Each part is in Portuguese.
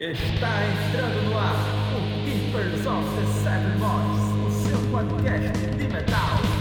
Está entrando no ar o Keepers of the Seven Mods, o seu podcast de metal.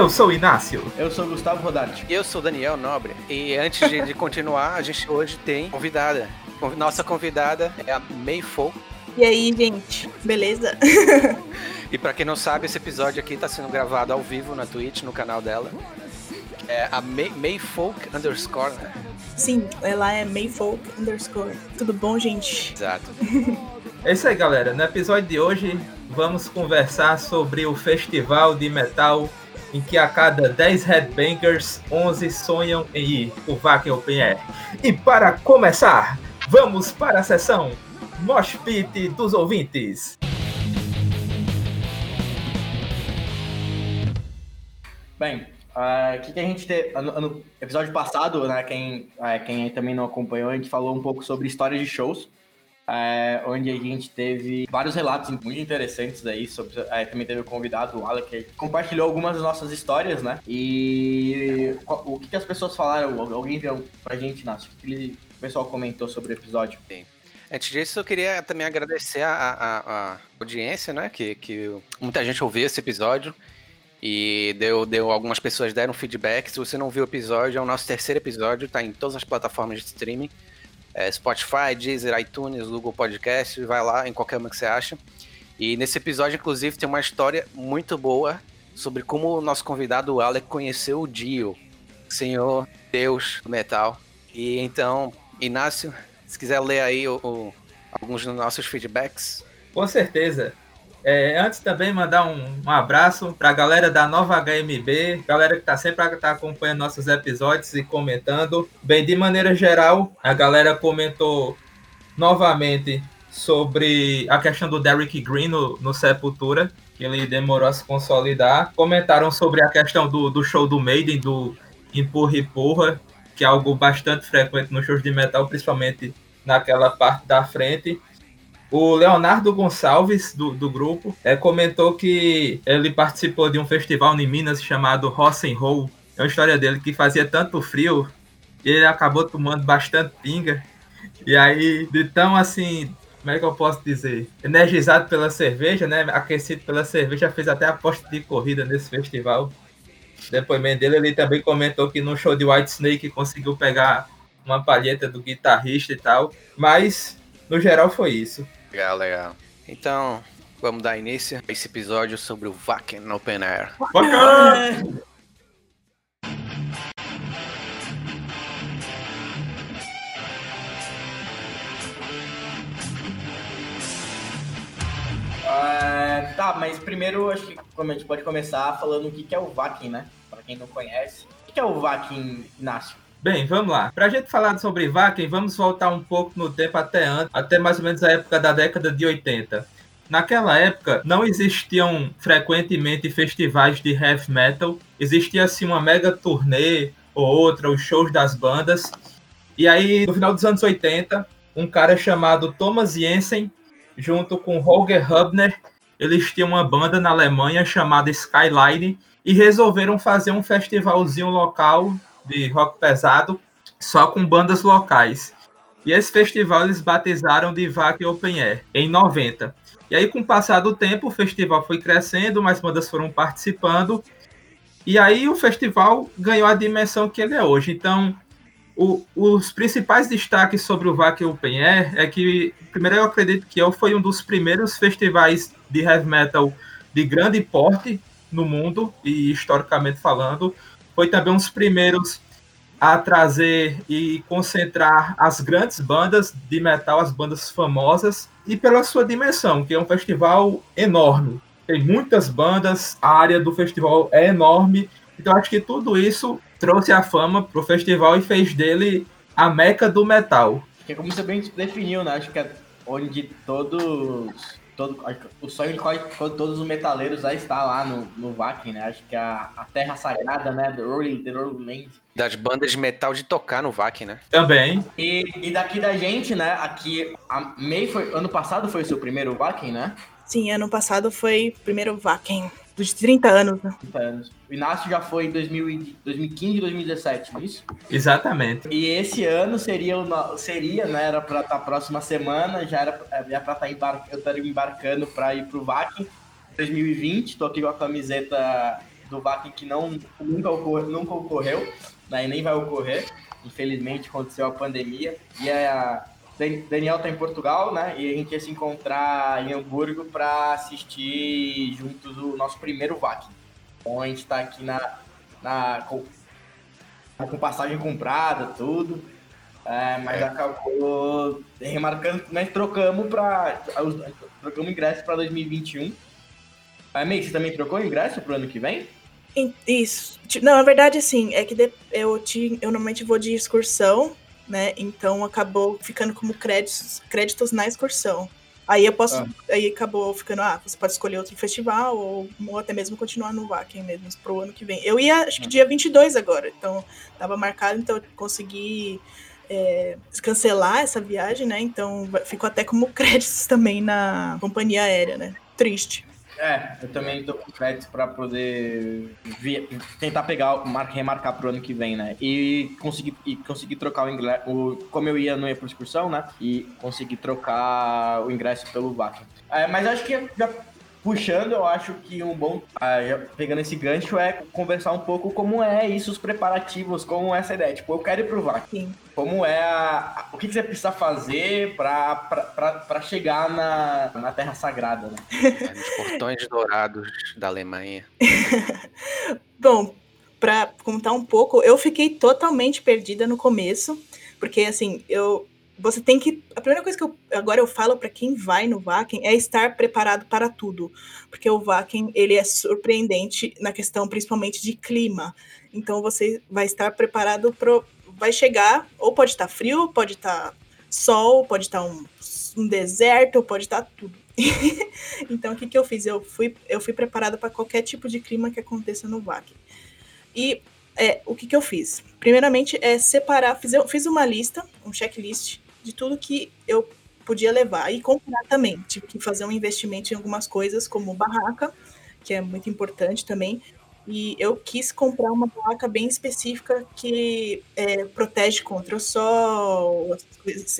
Eu sou o Inácio. Eu sou o Gustavo Rodarte. Eu sou Daniel Nobre. E antes de, de continuar, a gente hoje tem convidada. Nossa convidada é a May Folk. E aí, gente, beleza? e para quem não sabe, esse episódio aqui está sendo gravado ao vivo na Twitch, no canal dela. É a May, Mayfolk underscore, né? Sim, ela é Mayfolk underscore. Tudo bom, gente? Exato. É isso aí, galera. No episódio de hoje, vamos conversar sobre o festival de metal em que a cada 10 headbangers, 11 sonham em ir o Wacken Open Air. E para começar, vamos para a sessão Mosh Pit dos ouvintes. Bem, o uh, que, que, a gente teve. No, no, episódio passado, né? Quem, uh, quem também não acompanhou, a gente falou um pouco sobre histórias de shows é, onde a gente teve vários relatos muito interessantes aí sobre. É, também teve o convidado, o Alec, que compartilhou algumas das nossas histórias, né? E o que, que as pessoas falaram? Alguém viu pra gente, Nácio? O que o pessoal comentou sobre o episódio? Antes disso, eu queria também agradecer a, a, a, audiência, né? Que, que muita gente ouviu esse episódio e deu, deu algumas pessoas deram feedback. Se você não viu o episódio, é o nosso terceiro episódio, tá em todas as plataformas de streaming é, Spotify, Deezer, iTunes, Google Podcast, vai lá em qualquer uma que você acha. E nesse episódio, inclusive, tem uma história muito boa sobre como o nosso convidado, o Alec, conheceu o Dio, Senhor Deus do metal. E então, Inácio, se quiser ler aí o, o, alguns dos nossos feedbacks. Com certeza. É, antes também mandar um, um abraço para a galera da nova HMB, galera que está sempre tá acompanhando nossos episódios e comentando. Bem, de maneira geral, a galera comentou novamente sobre a questão do Derrick Green no, no Sepultura, que ele demorou a se consolidar. Comentaram sobre a questão do, do show do Maiden, do Empurra e Empurra, que é algo bastante frequente nos shows de metal, principalmente naquela parte da frente. O Leonardo Gonçalves, do, do grupo, é, comentou que ele participou de um festival em Minas chamado Roll. É uma história dele que fazia tanto frio e ele acabou tomando bastante pinga. E aí, de tão assim, como é que eu posso dizer? Energizado pela cerveja, né? Aquecido pela cerveja, fez até aposta de corrida nesse festival. Depoimento dele, ele também comentou que no show de White Snake conseguiu pegar uma palheta do guitarrista e tal. Mas, no geral, foi isso. Legal, legal. Então, vamos dar início a esse episódio sobre o Wacken Open Air. Wacken! Uh, tá, mas primeiro acho que a gente pode começar falando o que é o Vakin, né? Para quem não conhece. O que é o Vakin, Inácio? Bem, vamos lá. Para a gente falar sobre Wacken, vamos voltar um pouco no tempo até antes, até mais ou menos a época da década de 80. Naquela época, não existiam frequentemente festivais de heavy metal. Existia assim uma mega turnê ou outra, os shows das bandas. E aí, no final dos anos 80, um cara chamado Thomas Jensen, junto com Holger Hubner, eles tinham uma banda na Alemanha chamada Skyline e resolveram fazer um festivalzinho local de rock pesado, só com bandas locais. E esse festival eles batizaram de Vac Open Air, em 90. E aí, com o passar do tempo, o festival foi crescendo, mais bandas foram participando, e aí o festival ganhou a dimensão que ele é hoje. Então, o, os principais destaques sobre o Vac Open Air é que, primeiro, eu acredito que ele foi um dos primeiros festivais de heavy metal de grande porte no mundo, e historicamente falando, foi também um dos primeiros a trazer e concentrar as grandes bandas de metal, as bandas famosas, e pela sua dimensão, que é um festival enorme. Tem muitas bandas, a área do festival é enorme, então acho que tudo isso trouxe a fama para o festival e fez dele a meca do metal. É como você bem definiu, né? Acho que é onde todos. Todo, o sonho de quase todos os metaleiros já está lá no, no Wacken, né? Acho que a, a terra sagrada, né? The Rolling, the Rolling Land. Das bandas de metal de tocar no Wacken, né? Também. E, e daqui da gente, né? Aqui, a May foi. Ano passado foi o seu primeiro Wacken, né? Sim, ano passado foi o primeiro Wacken dos 30 anos, né? 30 anos. O Inácio já foi em 2000, 2015 e 2017, não é isso? Exatamente. E esse ano seria, o, seria né? Era pra estar tá próxima semana, já era, era pra estar tá embar, eu estaria embarcando para ir pro VAC 2020. Tô aqui com a camiseta do VAC que não, nunca, ocorreu, nunca ocorreu, né, e nem vai ocorrer. Infelizmente aconteceu a pandemia. E a Daniel tá em Portugal, né? E a gente ia se encontrar em Hamburgo para assistir juntos o nosso primeiro VAC. Então a gente tá aqui na, na com, com passagem comprada, tudo. É, mas é. acabou remarcando, nós trocamos para trocamos ingresso para 2021. A May, você também trocou ingresso para o ano que vem? Isso. Não, na verdade, assim, é que eu, te, eu normalmente vou de excursão né? Então acabou ficando como créditos, créditos na excursão. Aí eu posso. Ah. Aí acabou ficando, ah, você pode escolher outro festival, ou, ou até mesmo continuar no Wacken mesmo pro ano que vem. Eu ia, acho que ah. dia 22 agora, então tava marcado, então eu consegui é, cancelar essa viagem, né? Então ficou até como créditos também na companhia aérea, né? Triste. É, eu também tô com crédito para poder tentar pegar, remarcar pro ano que vem, né? E conseguir, e conseguir trocar o ingresso. O, como eu ia, não ia por excursão, né? E conseguir trocar o ingresso pelo VAC. É, mas acho que já puxando, eu acho que um bom, ah, pegando esse gancho, é conversar um pouco como é isso, os preparativos, como é essa ideia. Tipo, eu quero ir pro VAC. Sim. Como é a, o que, que você precisa fazer para chegar na, na Terra Sagrada, né? Nos portões dourados da Alemanha. bom, para contar um pouco, eu fiquei totalmente perdida no começo, porque assim, eu você tem que. A primeira coisa que eu agora eu falo para quem vai no Vaken é estar preparado para tudo, porque o Vaken ele é surpreendente na questão principalmente de clima. Então você vai estar preparado para vai chegar ou pode estar frio, pode estar sol, pode estar um, um deserto, pode estar tudo. então o que, que eu fiz? Eu fui eu fui preparado para qualquer tipo de clima que aconteça no Vaken. E é, o que, que eu fiz? Primeiramente, é separar, fiz, fiz uma lista, um checklist de tudo que eu podia levar e comprar também. Tive que fazer um investimento em algumas coisas, como barraca, que é muito importante também. E eu quis comprar uma barraca bem específica que é, protege contra o sol,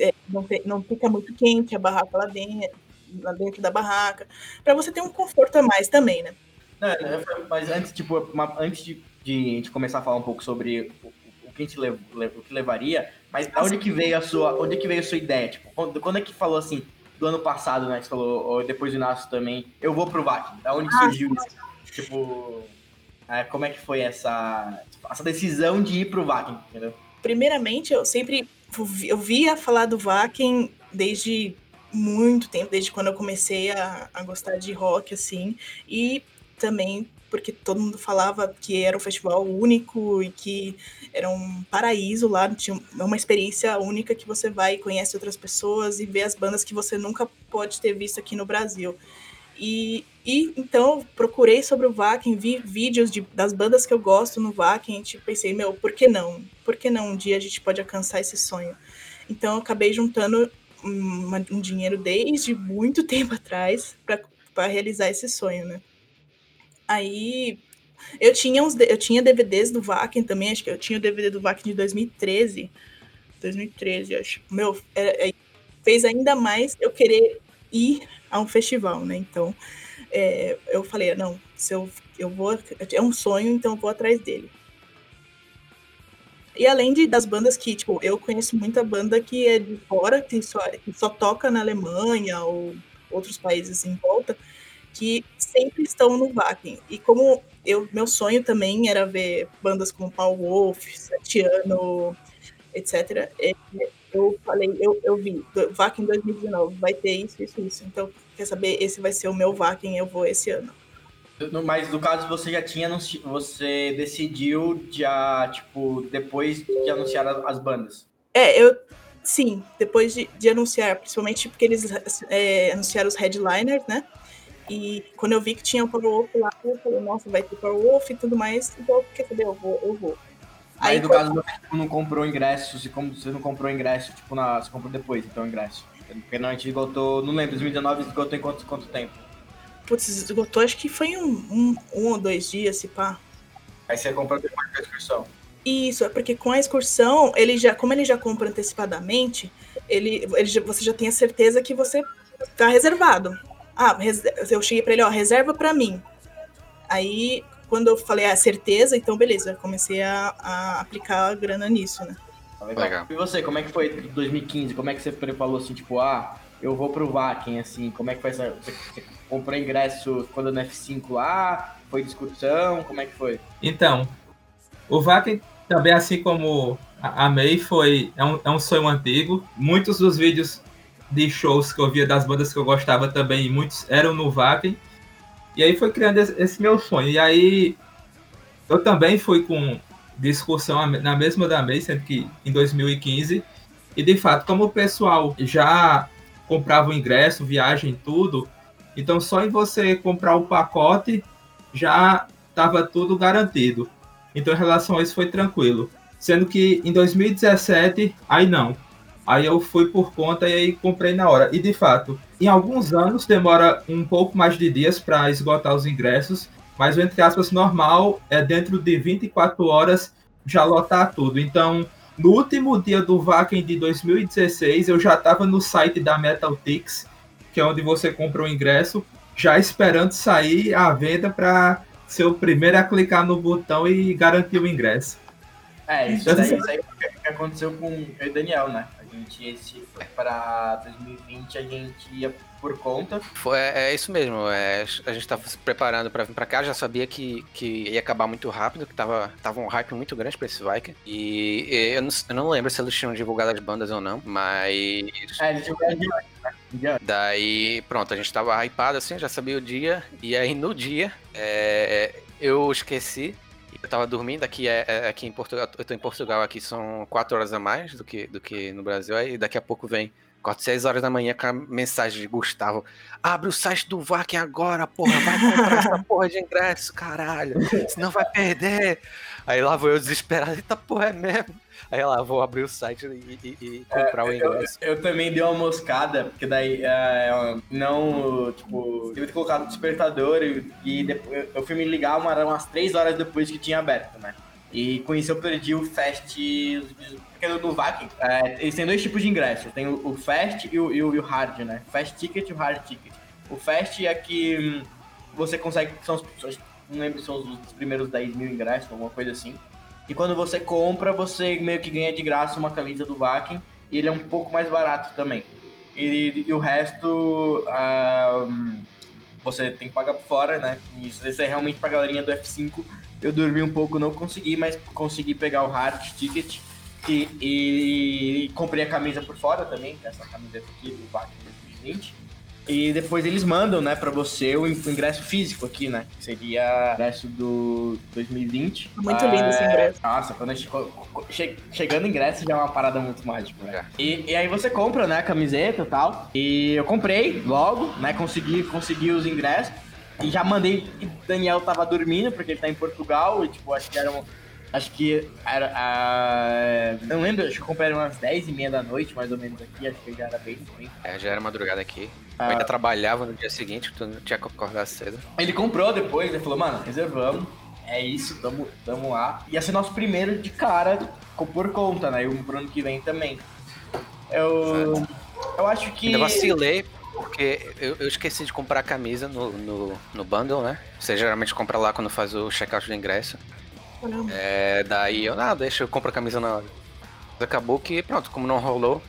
é, não, não, fica muito quente a barraca lá dentro, lá dentro da barraca, para você ter um conforto a mais também, né? É, mas antes, tipo, uma, antes de, de, de, começar a falar um pouco sobre o, o que a gente lev, o que levaria, mas onde que veio a sua, onde que veio a sua ideia? Tipo, quando, quando é que falou assim, do ano passado, né? Que você falou, ou depois do Inácio também, eu vou pro VAC. Da onde ah, surgiu isso? Tipo, é, como é que foi essa, essa decisão de ir pro VAC, entendeu? Primeiramente, eu sempre eu via falar do VAC desde muito tempo, desde quando eu comecei a, a gostar de rock, assim, e também porque todo mundo falava que era um festival único e que era um paraíso lá, tinha uma experiência única que você vai e conhece outras pessoas e vê as bandas que você nunca pode ter visto aqui no Brasil. E, e então procurei sobre o Vakin, vi vídeos de, das bandas que eu gosto no Vakin tipo, pensei, meu, por que não? Por que não um dia a gente pode alcançar esse sonho? Então eu acabei juntando um, um dinheiro desde muito tempo atrás para realizar esse sonho, né? Aí eu tinha uns eu tinha DVDs do Vakin também, acho que eu tinha o DVD do Vakin de 2013. 2013, acho. Meu, é, é, fez ainda mais eu querer ir a um festival, né? Então, é, eu falei, não, se eu, eu vou, é um sonho, então eu vou atrás dele. E além de, das bandas que, tipo, eu conheço muita banda que é de fora, que só, que só toca na Alemanha ou outros países em volta, que sempre estão no Wacken. E como eu, meu sonho também era ver bandas como Paul Wolf, Satiano, etc. É, eu falei, eu, eu vi, Wacken 2019, vai ter isso, isso, isso. Então, quer saber, esse vai ser o meu Wacken, eu vou esse ano. Mas no caso você já tinha você decidiu já tipo depois de anunciar as bandas. É, eu. Sim, depois de, de anunciar, principalmente porque eles é, anunciaram os headliners, né? E quando eu vi que tinha o Powerwolf lá, eu falei, nossa, vai ter Powerwolf e tudo mais, então quer saber, eu vou, eu vou. Aí, Aí no caso, você não comprou ingresso, se como você não comprou ingresso, tipo, na, você comprou depois, então, ingresso. Porque não, a gente esgotou, não lembro, 2019 esgotou em quanto, quanto tempo? Putz, esgotou acho que foi um, um, um ou dois dias, se pá. Aí você comprou depois da excursão. Isso, é porque com a excursão, ele já, como ele já compra antecipadamente, ele, ele você já tem a certeza que você tá reservado. Ah, eu cheguei para ele, ó, reserva para mim. Aí, quando eu falei, ah, certeza, então beleza, comecei a, a aplicar a grana nisso, né? Legal. Legal. E você, como é que foi 2015? Como é que você falou assim, tipo, ah, eu vou pro Vakin, assim, como é que foi essa. Você, você comprou ingresso quando no F5 lá? Foi discussão? Como é que foi? Então, o Vakin também, assim como a May, foi, é um, é um sonho antigo. Muitos dos vídeos de shows que eu via das bandas que eu gostava também, muitos eram no Vakin. E aí foi criando esse, meu sonho. E aí eu também fui com discussão na mesma da May, sendo que em 2015. E de fato, como o pessoal já comprava o ingresso, viagem, tudo, então só em você comprar o pacote já estava tudo garantido. Então em relação a isso foi tranquilo. Sendo que em 2017, aí não. Aí eu fui por conta e aí comprei na hora. E de fato, em alguns anos demora um pouco mais de dias para esgotar os ingressos, mas o entre aspas normal é dentro de 24 horas já lotar tudo. Então, no último dia do Vaken de 2016, eu já estava no site da Metaltix, que é onde você compra o ingresso, já esperando sair a venda para ser o primeiro a clicar no botão e garantir o ingresso. É, isso, daí, isso aí que aconteceu com e Daniel, né? A gente, esse para 2020, a gente ia por conta. Foi, é, é isso mesmo. É, a gente estava se preparando para vir para cá, já sabia que, que ia acabar muito rápido, que tava, tava um hype muito grande para esse Viking. E, e eu, não, eu não lembro se eles tinham divulgado as bandas ou não, mas. É, eles divulgaram né? Daí, pronto, a gente tava hypado assim, já sabia o dia. E aí no dia, é, eu esqueci eu tava dormindo aqui, é, é, aqui em Portugal, eu tô em Portugal aqui, são quatro horas a mais do que, do que no Brasil, aí daqui a pouco vem Acordo 6 horas da manhã com a mensagem de Gustavo. Abre o site do Vakin agora, porra. Vai comprar essa porra de ingresso, caralho. Senão vai perder. Aí lá vou eu desesperado. Eita porra, é mesmo. Aí lá vou abrir o site e, e, e comprar é, o ingresso. Eu, eu, também dei uma moscada, porque daí é, não, tipo, tive que colocar no despertador e, e depois, eu fui me ligar uma, umas 3 horas depois que tinha aberto, né? E com isso eu perdi o Fast. Porque no Viking, é, eles têm dois tipos de ingressos. Tem o, o Fast e o, e o, Hard, né? Fast Ticket e o Hard Ticket. O Fast é que hum, você consegue. São os, não lembro se são os primeiros 10 mil ingressos, alguma coisa assim. E quando você compra, você meio que ganha de graça uma camisa do Viking. E ele é um pouco mais barato também. E, e o resto. Você tem que pagar por fora, né? Isso, isso é realmente pra galerinha do F5 eu dormi um pouco, não consegui, mas consegui pegar o hard ticket e, e, e comprei a camisa por fora também, essa camiseta aqui do VAC 2020. E depois eles mandam, né, pra você o ingresso físico aqui, né? Que seria o ingresso do 2020. Muito lindo esse ingresso. Nossa, quando che che chegando ingresso já é uma parada muito mágica, né? E, e, aí você compra, né, a camiseta e tal. E eu comprei logo, né? Consegui, consegui os ingressos. E já mandei. E Daniel tava dormindo, porque ele tá em Portugal, e tipo, acho que era um, Acho que era. A... Não lembro, acho que eu comprei umas 10 e meia da noite, mais ou menos aqui, acho que já era bem ruim. É, já era madrugada aqui. Ah. Eu ainda trabalhava no dia seguinte, tu não tinha que acordar cedo. Ele comprou depois, ele falou, mano, reservamos. É isso, tamo, tamo lá. Ia ser nosso primeiro de cara por conta, né? E o pro ano que vem também. Eu. Eu acho que. Ainda vacilei porque eu, eu, esqueci de comprar a camisa no, no, no bundle, né? Você geralmente compra lá quando faz o checkout do ingresso. É, daí eu, ah, deixa eu comprar a camisa na hora. Acabou que, pronto, como não rolou,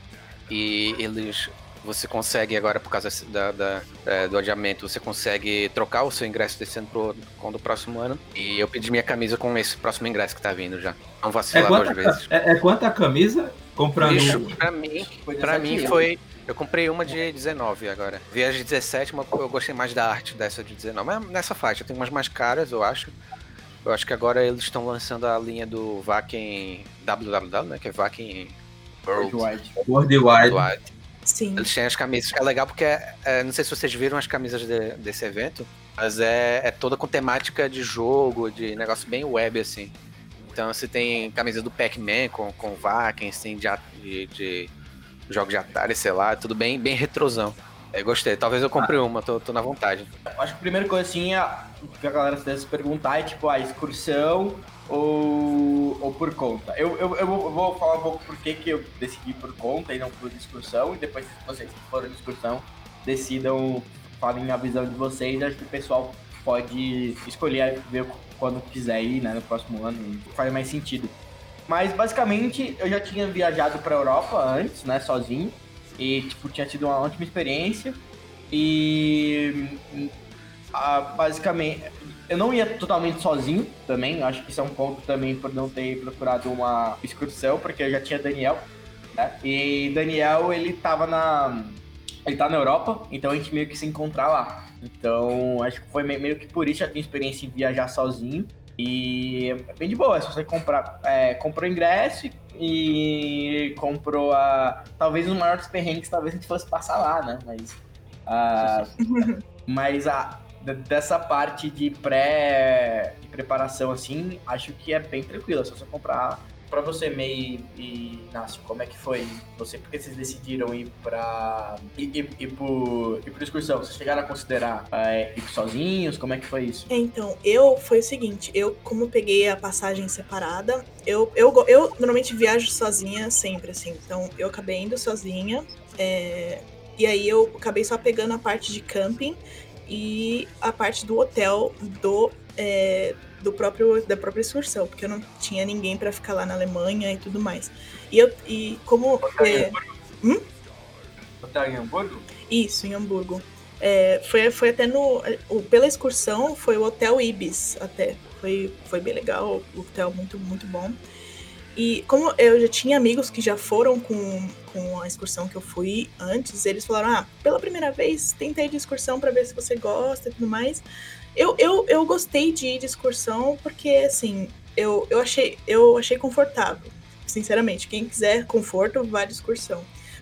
e eles. Você consegue agora, por causa da, da é, do adiamento, você consegue trocar o seu ingresso desse ano pro, com do próximo ano. E eu pedi minha camisa com esse próximo ingresso que tá vindo já. Não vacilar é duas vezes. É, é quanto a camisa? Comprando. Bicho, pra mim, pra mim foi. Eu comprei uma de 19 agora. Vi a de 17, mas eu gostei mais da arte dessa de 19. Mas nessa faixa, tem umas mais caras, eu acho. Eu acho que agora eles estão lançando a linha do Vaken WWW, né? Que é Vaken Worldwide. Worldwide. Worldwide. Sim. Eles têm as camisas, que é legal porque, é, não sei se vocês viram as camisas de- desse evento, mas é, é toda com temática de jogo, de negócio bem web, assim. Então você tem camisa do Pac-Man com, com Vakens, tem de, de, de jogos de Atari, sei lá, tudo bem, bem retrosão. Eu gostei, talvez eu compre uma, tô, tô na vontade. Acho que a primeira coisa assim é que a galera deve se perguntar é tipo a excursão ou, ou por conta. Eu, eu, eu vou falar um pouco por que que eu decidi por conta e não por excursão, e depois vocês que foram de excursão decidam, falem a visão de vocês, acho que o pessoal pode escolher ver quando quiser ir, né, no próximo ano, faz mais sentido. Mas basicamente eu já tinha viajado para Europa antes, né, sozinho, e tipo tinha tido uma ótima experiência. E ah, basicamente, eu não ia totalmente sozinho também. Acho que isso é um ponto também por não ter procurado uma excursão, porque eu já tinha Daniel. né? E Daniel, ele tava na. Ele tá na Europa, então a gente meio que se encontrar lá. Então, acho que foi meio que por isso que eu tenho experiência em viajar sozinho. E é bem de boa, é só você comprar. É, comprou o ingresso e comprou a. Talvez os maiores perrengues, talvez a gente fosse passar lá, né? Mas. ah, mas a, dessa parte de pré de preparação, assim, acho que é bem tranquilo. É só você comprar. Pra você, May e Inácio, como é que foi? Você, por que vocês decidiram ir pra. ir, por, ir por excursão? Vocês chegaram a considerar é, ir sozinhos? Como é que foi isso? Então, eu foi o seguinte, eu como peguei a passagem separada, eu, eu, eu normalmente viajo sozinha sempre, assim. Então, eu acabei indo sozinha. é, e aí eu acabei só pegando a parte de camping e a parte do hotel do, é, do próprio da própria excursão, porque eu não tinha ninguém para ficar lá na Alemanha e tudo mais. E eu e como é, Hotel em Hamburgo? isso, em Hamburgo. É, foi, foi até no. pela excursão, foi o Hotel Ibis até. Foi, foi bem legal, o hotel muito, muito bom. E como eu já tinha amigos que já foram com, com a excursão que eu fui antes, eles falaram: ah, pela primeira vez, tenta ir de excursão para ver se você gosta e tudo mais. Eu, eu, eu gostei de ir de excursão porque, assim, eu, eu, achei, eu achei confortável. Sinceramente, quem quiser conforto, vá de excursão.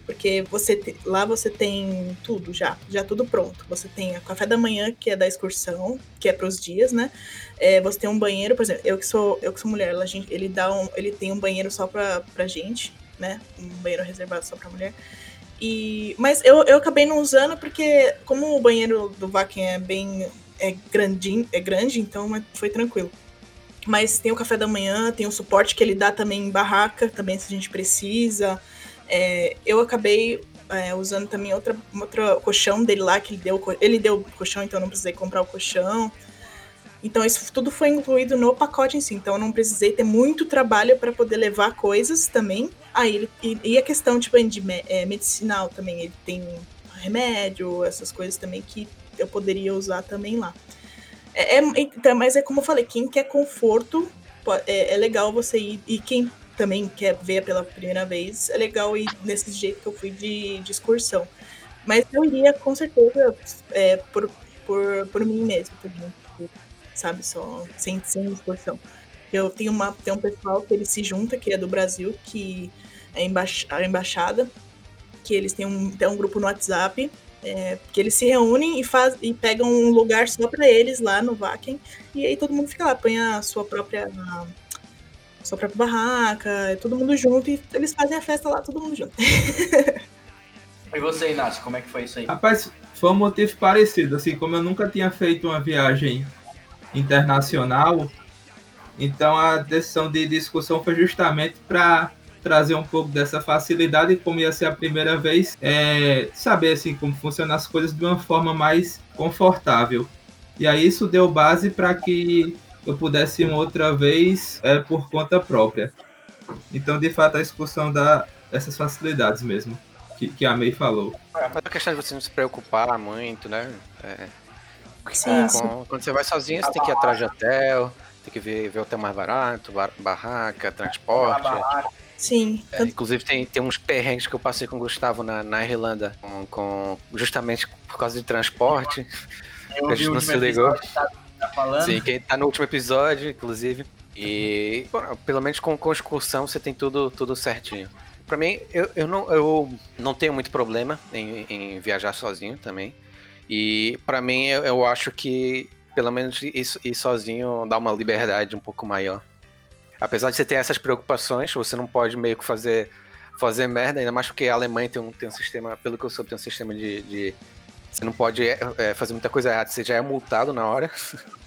Porque você te- lá você tem tudo já, já tudo pronto. Você tem o café da manhã, que é da excursão, que é para os dias, né? É, você tem um banheiro, por exemplo, eu que sou, eu que sou mulher, a gente, ele dá um, ele tem um banheiro só pra, pra gente, né? Um banheiro reservado só pra mulher. E, mas eu, eu acabei não usando porque, como o banheiro do Vakin é bem é grandinho, é grande, então é- foi tranquilo. Mas tem o café da manhã, tem o suporte que ele dá também em barraca, também se a gente precisa. É, eu acabei é, usando também outra, outra colchão dele lá, que ele deu, ele deu o colchão, então eu não precisei comprar o colchão. Então isso tudo foi incluído no pacote em si, então eu não precisei ter muito trabalho para poder levar coisas também. Aí ele, e, e a questão tipo de é, medicinal também, ele tem remédio, essas coisas também que eu poderia usar também lá. É, é- então, mas é como eu falei, quem quer conforto é, é legal você ir e quem também quer ver pela primeira vez é legal ir nesse jeito que eu fui de, de excursão. Mas eu iria com certeza é, por, por, por mim mesmo, por mim, sabe, só sem, sem excursão. Eu tenho uma tem um pessoal que ele se junta, que é do Brasil, que é embaix- a embaixada, que eles têm um, tem um grupo no WhatsApp, é, que eles se reúnem e, faz, e pegam um lugar só para eles lá no Vaken, e aí todo mundo fica lá, põe a sua própria a sua própria barraca, é todo mundo junto e eles fazem a festa lá, todo mundo junto. E você, Inácio, como é que foi isso aí? Rapaz, foi um motivo parecido. Assim, como eu nunca tinha feito uma viagem internacional, então a decisão de discussão foi justamente para trazer um pouco dessa facilidade e como ia ser a primeira vez, é, saber assim como funcionam as coisas de uma forma mais confortável. E aí isso deu base para que eu pudesse ir uma outra vez é, por conta própria. Então, de fato, a excursão dá essas facilidades mesmo, que, que a May falou. Mas a questão de você não se preocupar muito, né? É, Sim, com- sim. quando você vai sozinho, você tem que ir atrás de hotel, tem que ver, ver hotel mais barato, bar- barraca, transporte. Sim. É, inclusive tem, tem uns perrengues que eu passei com o Gustavo na, na Irlanda, com, com- justamente por causa de transporte. Eu A gente não se ligou. tá, tá falando. Sim, que tá no último episódio, inclusive. E bom, pelo menos com, com excursão você tem tudo, tudo certinho. Pra mim, eu, eu, não, eu não tenho muito problema em, em viajar sozinho também. E para mim, eu, eu, acho que pelo menos ir, ir sozinho dá uma liberdade um pouco maior. Apesar de você ter essas preocupações, você não pode meio que fazer, fazer merda, ainda mais porque a Alemanha tem um, tem um sistema, pelo que eu soube, tem um sistema de. de você não pode é, fazer muita coisa errada, você já é multado na hora.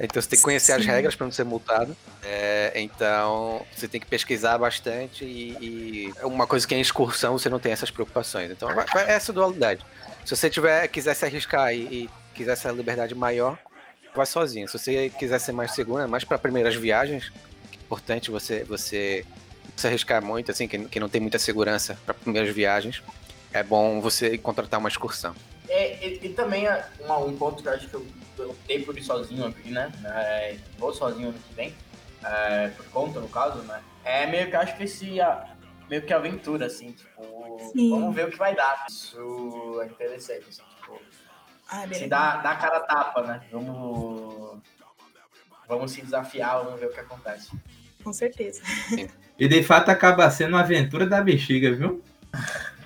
Então você tem que conhecer Sim. as regras para não ser multado. É, então você tem que pesquisar bastante e, e, uma coisa que é excursão você não tem essas preocupações. Então vai essa dualidade. Se você tiver quiser se arriscar e, e quiser essa liberdade maior, vai sozinho. Se você quiser ser mais seguro, mais para primeiras viagens, é importante você você se arriscar muito, assim, que, que não tem muita segurança para primeiras viagens. É bom você contratar uma excursão. É, e, e, também é um ponto que eu acho que eu, eu optei por ir sozinho aqui, né? É, vou sozinho ano que vem, é, por conta, no caso, né? É meio que acho que esse. A, meio que aventura, assim, tipo, Sim. vamos ver o que vai dar. Isso é interessante, assim, tipo. Ah, se dá, dá cara tapa, né? Vamos. Vamos se desafiar, vamos ver o que acontece. Com certeza. E de fato acaba sendo uma aventura da bexiga, viu?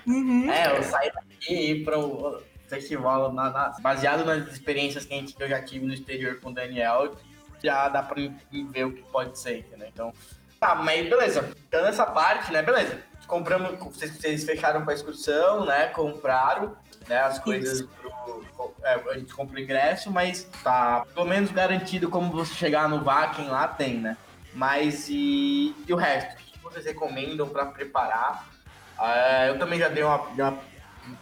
Uhum. É, eu saí daqui e ir pro festival, na, na, baseado nas experiências que, gente, que eu já tive no exterior com o Daniel, já dá pra ver o que pode ser, entendeu? Então, tá, mas beleza. Então, nessa parte, né, beleza. Compramos, vocês, vocês fecharam com a excursão, né, compraram, né, as coisas pro, é, a gente comprou o ingresso, mas tá pelo menos garantido como você chegar no Vakin lá tem, né? Mas e, e o resto? O que vocês recomendam para preparar? Uh, eu também já dei uma, uma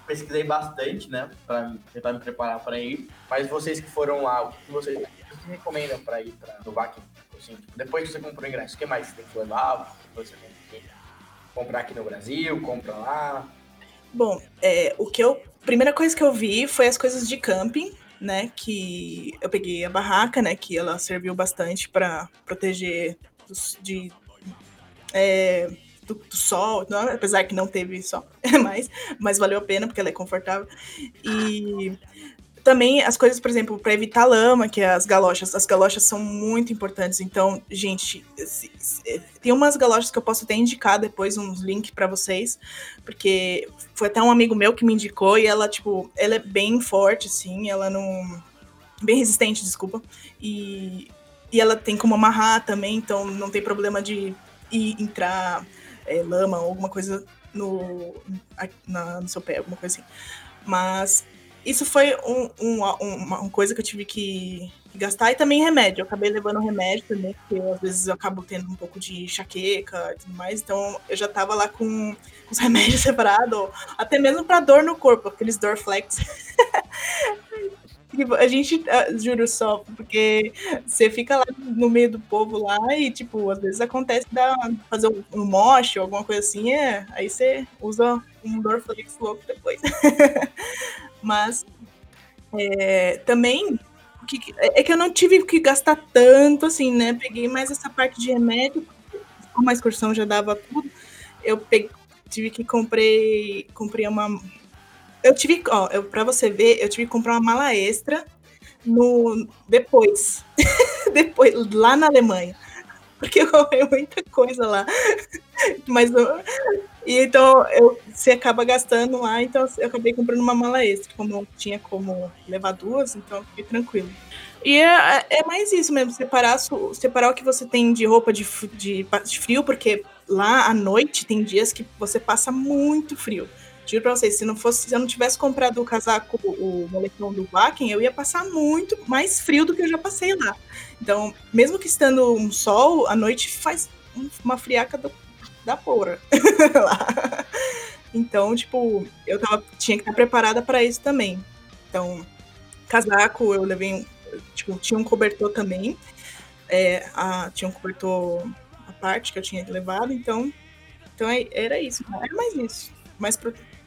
pesquisei bastante, né, para tentar me preparar para ir. Mas vocês que foram lá, o que vocês, recomendam para ir para o VAC? Assim, tipo, depois que você comprou o ingresso, o que mais você tem que levar? Você tem que comprar aqui no Brasil, compra lá? Bom, é, o que eu primeira coisa que eu vi foi as coisas de camping, né? Que eu peguei a barraca, né? Que ela serviu bastante para proteger dos, de é, do, do sol, não, apesar que não teve sol, mas, mas valeu a pena porque ela é confortável. E também as coisas, por exemplo, para evitar lama, que é as galochas. As galochas são muito importantes. Então, gente, se, se, tem umas galochas que eu posso até indicar depois uns links para vocês, porque foi até um amigo meu que me indicou e ela, tipo, ela é bem forte, assim, ela não. Bem resistente, desculpa. E, e ela tem como amarrar também, então não tem problema de ir entrar é, lama ou alguma coisa no, na, no seu pé, alguma coisa assim. Mas isso foi um, um, uma, uma, coisa que eu tive que, gastar. E também remédio. Eu acabei levando remédio também, porque às vezes eu acabo tendo um pouco de enxaqueca e tudo mais. Então eu já tava lá com, com os remédios separados, até mesmo para dor no corpo, aqueles Dorflex. Tipo, a gente, uh, juro só, porque você fica lá no meio do povo lá e, tipo, às vezes acontece da, fazer um, um ou alguma coisa assim, é, aí você usa um Dorflex louco depois. Mas é, também que, é que eu não tive que gastar tanto, assim, né? Peguei mais essa parte de remédio, como a excursão já dava tudo, eu peguei, tive que comprei, comprei uma eu tive, ó, eu, pra você ver, eu tive que comprar uma mala extra no depois. depois, lá na Alemanha. Porque eu comprei muita coisa lá. Mas e então eu, você acaba gastando lá, então eu acabei comprando uma mala extra, como não tinha como levar duas, então eu fiquei tranquilo. E é, é mais isso mesmo, separar, separar o que você tem de roupa de, de, de frio, porque lá à noite tem dias que você passa muito frio. Juro pra vocês, se não fosse, se eu não tivesse comprado o casaco, o moletom do Wacken, eu ia passar muito mais frio do que eu já passei lá. Então, mesmo que estando um sol, a noite faz uma friaca do, da porra lá. Então, tipo, eu tava, tinha que estar preparada para isso também. Então, casaco, eu levei, tipo, tinha um cobertor também. É, a, tinha um cobertor à parte que eu tinha levado, então, então é, era isso, era mais isso. Mais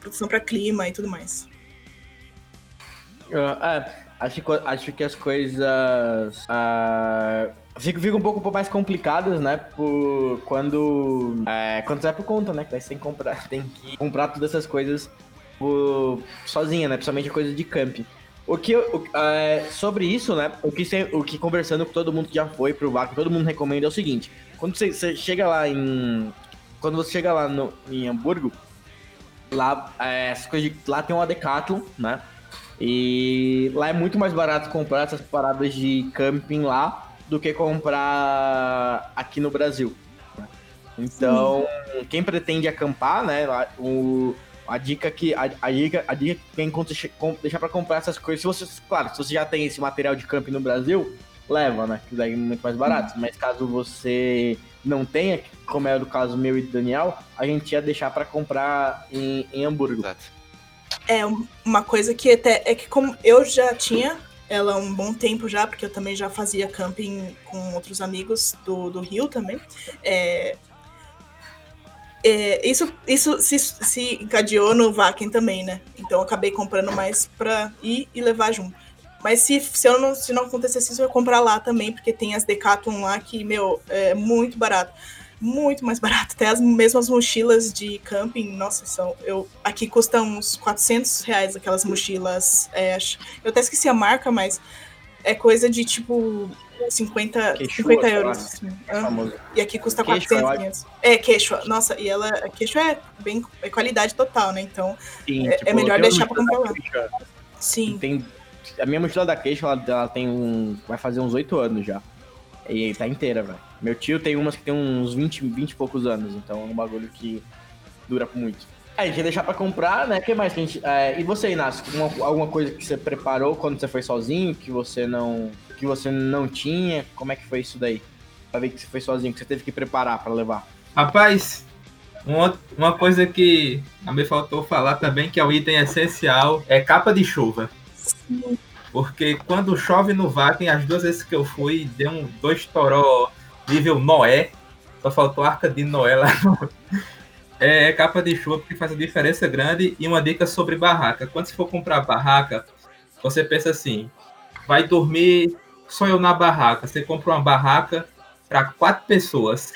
proteção para clima e tudo mais. Uh, é, acho que, acho que as coisas uh, ficam, ficam um pouco mais complicadas, né? Por quando, é, quando vai por conta, né? Que você tem que comprar, tem que comprar todas essas coisas por, sozinha, né? Principalmente coisa de camping. O que o, é, sobre isso, né? O que, o que conversando com todo mundo que já foi pro VAC, todo mundo recomenda é o seguinte: quando você, você chega lá em quando você chega lá no, em Hamburgo, lá, é, essas coisas de, lá tem uma Decathlon, né? E lá é muito mais barato comprar essas paradas de camping lá do que comprar aqui no Brasil. né? Então, quem pretende acampar, né? O, a dica que a, a dica a dica que conta- com- deixar para comprar essas coisas, se você, claro, se você já tem esse material de camping no Brasil, leva, né? Que daí é muito mais barato. Mas caso você não tenha, como é o caso meu e do Daniel, a gente ia deixar para comprar em, em Hamburgo. Exato. É um- uma coisa que até é que como eu já tinha ela há um bom tempo já, porque eu também já fazia camping com outros amigos do, do Rio também. É, é, isso isso se, se encadeou no Vaken também, né? Então eu acabei comprando mais pra ir e levar junto. Mas se, se, eu não, se não acontecesse isso, eu ia comprar lá também, porque tem as Decathlon lá que, meu, é muito barato. Muito mais barato. Até as mesmas mochilas de camping, nossa, são. Eu, aqui custa uns 400 reais aquelas mochilas. é, acho- eu até esqueci a marca, mas é coisa de tipo 50, Quechua, 50 sei lá. euros. assim. É. E aqui custa Quechua, 400, eu acho. 500. É, queixo. Nossa, e ela. Queixo é bem. É qualidade total, né? Então, Sim, É- é melhor eu tenho deixar pra comprar Quechua, sim. Tem, a minha mochila da Queixa, ela, ela tem um. Vai fazer uns 8 anos já. E tá inteira, velho. Meu tio tem umas que tem uns 20, 20 e poucos anos, então é um bagulho que dura muito. É, a gente ia deixar pra comprar, né? O que mais que a gente. é, e você, Inácio, uma- alguma coisa que você preparou quando você foi sozinho, que você não. que você não tinha? Como é que foi isso daí? Pra ver que você foi sozinho, que você teve que preparar pra levar. Rapaz, uma, uma coisa que me faltou falar também, que é o item essencial, é capa de chuva. Porque quando chove no Vaken, as duas vezes que eu fui, deu um, dois toró nível Noé. Só faltou a arca de Noé lá. no- É capa de chuva porque faz a diferença grande. E uma dica sobre barraca. Quando você for comprar barraca, você pensa assim: vai dormir só eu na barraca. Você compra uma barraca para quatro pessoas.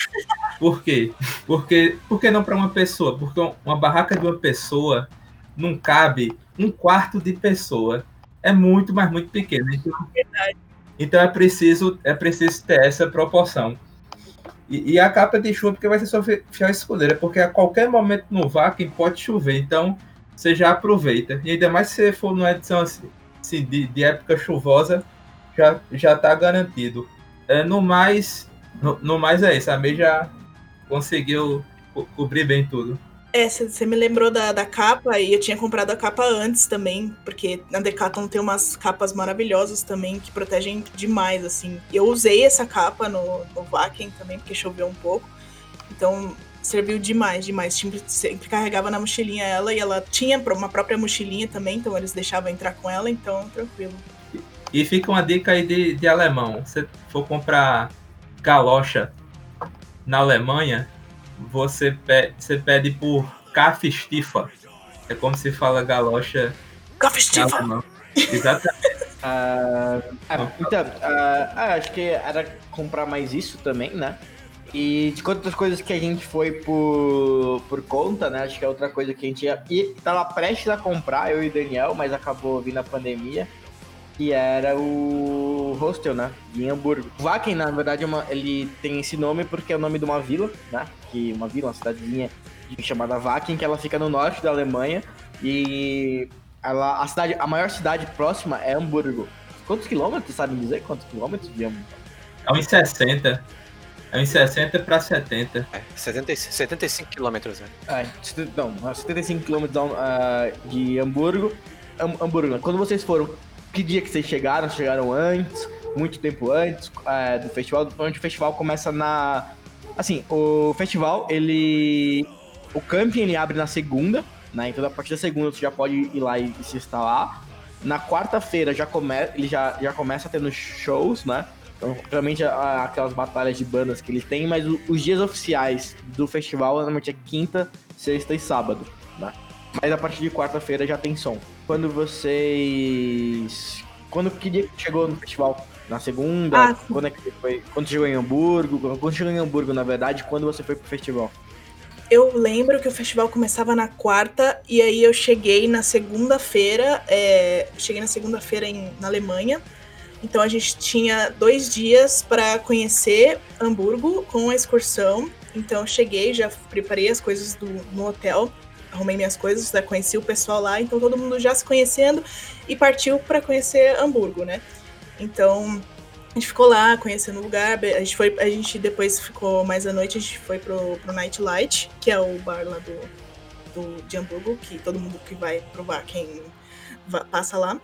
Por quê? Porque, por que não para uma pessoa? Porque uma barraca de uma pessoa não cabe um quarto de pessoa. É muito, mas muito pequeno. Então, então é preciso é preciso ter essa proporção. E, e a capa de chuva, porque vai ser fi- fiel escudeira, porque a qualquer momento no Vakin pode chover, então você já aproveita. E ainda mais se você for numa edição assim, assim, de, de época chuvosa, já, já tá garantido. É, no mais, no, no mais é isso, a May já conseguiu co- cobrir bem tudo. É, você me lembrou da, da capa e eu tinha comprado a capa antes também, porque na Decathlon tem umas capas maravilhosas também que protegem demais, assim. Eu usei essa capa no, no Vaken também, porque choveu um pouco. Então serviu demais, demais. Sempre, sempre carregava na mochilinha ela e ela tinha uma própria mochilinha também, então eles deixavam entrar com ela, então tranquilo. E fica uma dica aí de, de alemão. Se for comprar galocha na Alemanha, você pede, você pede por Kaffstifa. É como se fala galocha alemão. Exatamente. Ah, ah, então, ah, ah, acho que era comprar mais isso também, né? E de quantas coisas que a gente foi por, por conta, né? Acho que é outra coisa que a gente ia, e tava prestes a comprar, eu e o Daniel, mas acabou vindo a pandemia, que era o hostel, né? Em Hamburgo. Wacken, na verdade, é uma- ele tem esse nome porque é o nome de uma vila, né? Que uma vila, uma cidadezinha chamada Wacken, que ela fica no norte da Alemanha. E ela, a, cidade, a maior cidade próxima é Hamburgo. Quantos quilômetros, sabe dizer? Quantos quilômetros de Hamburgo? É uns 60. É uns 60 para 70. É, 70, 75 quilômetros, né? É, não, 75 quilômetros ah, de Hamburgo. Ham- Hamburgo, né? Quando vocês foram, que dia que vocês chegaram? Chegaram antes? Muito tempo antes ah, do festival? Onde o festival começa na... Assim, o festival, ele... O camping, ele abre na segunda, né? Então, a partir da segunda, você já pode ir lá e, e se instalar. Na quarta-feira, já come... ele já, já começa tendo shows, né? Então, realmente aquelas batalhas de bandas que eles têm, mas os dias oficiais do festival normalmente é quinta, sexta e sábado, né? Mas a partir de quarta-feira já tem som. Quando vocês. Quando que dia que chegou no festival? Na segunda? Ah, quando é que foi? Quando chegou em Hamburgo? Quando chegou em Hamburgo, na verdade, quando você foi pro festival? Eu lembro que o festival começava na quarta e aí eu cheguei na segunda-feira. é, cheguei na segunda-feira em- na Alemanha. Então a gente tinha dois dias para conhecer Hamburgo com a excursão. Então eu cheguei, já preparei as coisas do, no hotel, arrumei minhas coisas, já conheci o pessoal lá, então todo mundo já se conhecendo e partiu para conhecer Hamburgo, né? Então a gente ficou lá conhecendo o lugar, a gente foi, a gente depois ficou mais à noite, a gente foi pro, pro Night Light, que é o bar lá do, do de Hamburgo, que todo mundo que vai provar quem passa lá.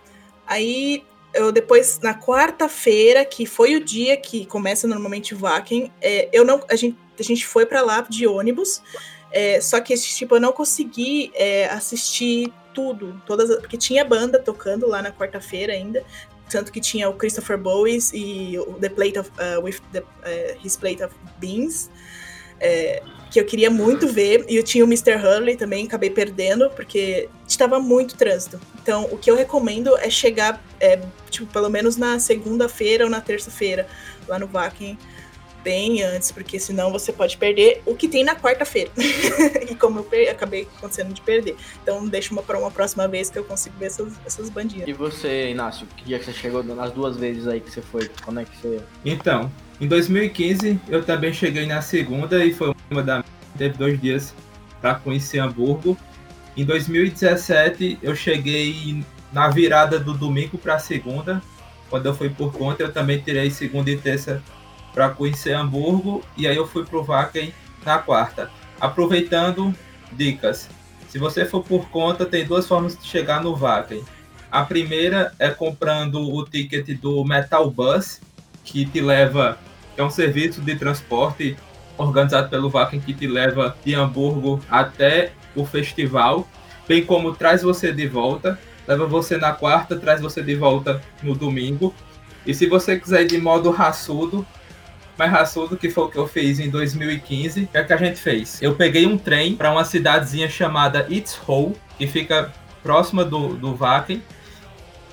Aí eu depois, na quarta-feira, que foi o dia que começa normalmente o Wacken, é, eu não, a gente, a gente foi para lá de ônibus, é, só que tipo, eu não consegui é, assistir tudo, todas, porque tinha banda tocando lá na quarta-feira ainda, tanto que tinha o Christopher Bowes e o The Plate of, uh, with the, uh, His Plate of Beans, é, que eu queria muito ver, e eu tinha o Mr. Hurley também, acabei perdendo, porque estava muito trânsito. Então, o que eu recomendo é chegar, é, tipo, pelo menos na segunda-feira ou na terça-feira, lá no Vakin, bem antes, porque senão você pode perder o que tem na quarta-feira. e como eu per... acabei acontecendo de perder. Então, deixa uma para uma próxima vez que eu consigo ver essas, essas bandinhas. E você, Inácio, que dia que você chegou nas duas vezes aí que você foi? Como é que você. Então, em 2015 eu também cheguei na segunda e foi uma da. Teve dois dias para conhecer Hamburgo. Em 2017, eu cheguei na virada do domingo para segunda. Quando eu fui por conta, eu também tirei segunda e terça para conhecer Hamburgo. E aí eu fui para o Wacken na quarta. Aproveitando, dicas. Se você for por conta, tem duas formas de chegar no Wacken. A primeira é comprando o ticket do Metal Bus, que te leva. É um serviço de transporte organizado pelo Wacken que te leva de Hamburgo até o festival, bem como traz você de volta, leva você na quarta, traz você de volta no domingo. E se você quiser ir de modo raçudo, mais raçudo, que foi o que eu fiz em 2015, o que, é que a gente fez? Eu peguei um trem para uma cidadezinha chamada Itzhol, que fica próxima do, do Wacken.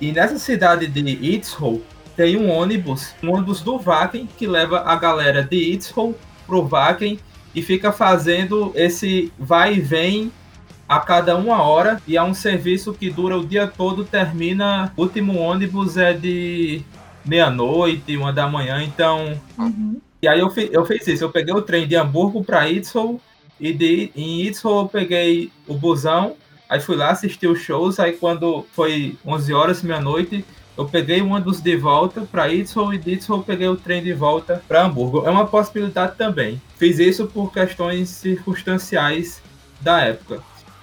E nessa cidade de Itzhol tem um ônibus, um ônibus do Wacken, que leva a galera de Itzhol pro Wacken e fica fazendo esse vai e vem a cada uma hora e é um serviço que dura o dia todo, termina, o último ônibus é de meia-noite, uma da manhã, então... Uhum. E aí eu, fi, eu fiz isso, eu peguei o trem de Hamburgo para Itzhol e de, em Itzhol eu peguei o busão, aí fui lá assistir os shows, aí quando foi 11 horas, meia-noite, eu peguei um ônibus de volta para Itzhol e de Itzhol peguei o trem de volta para Hamburgo. É uma possibilidade também. Fiz isso por questões circunstanciais da época.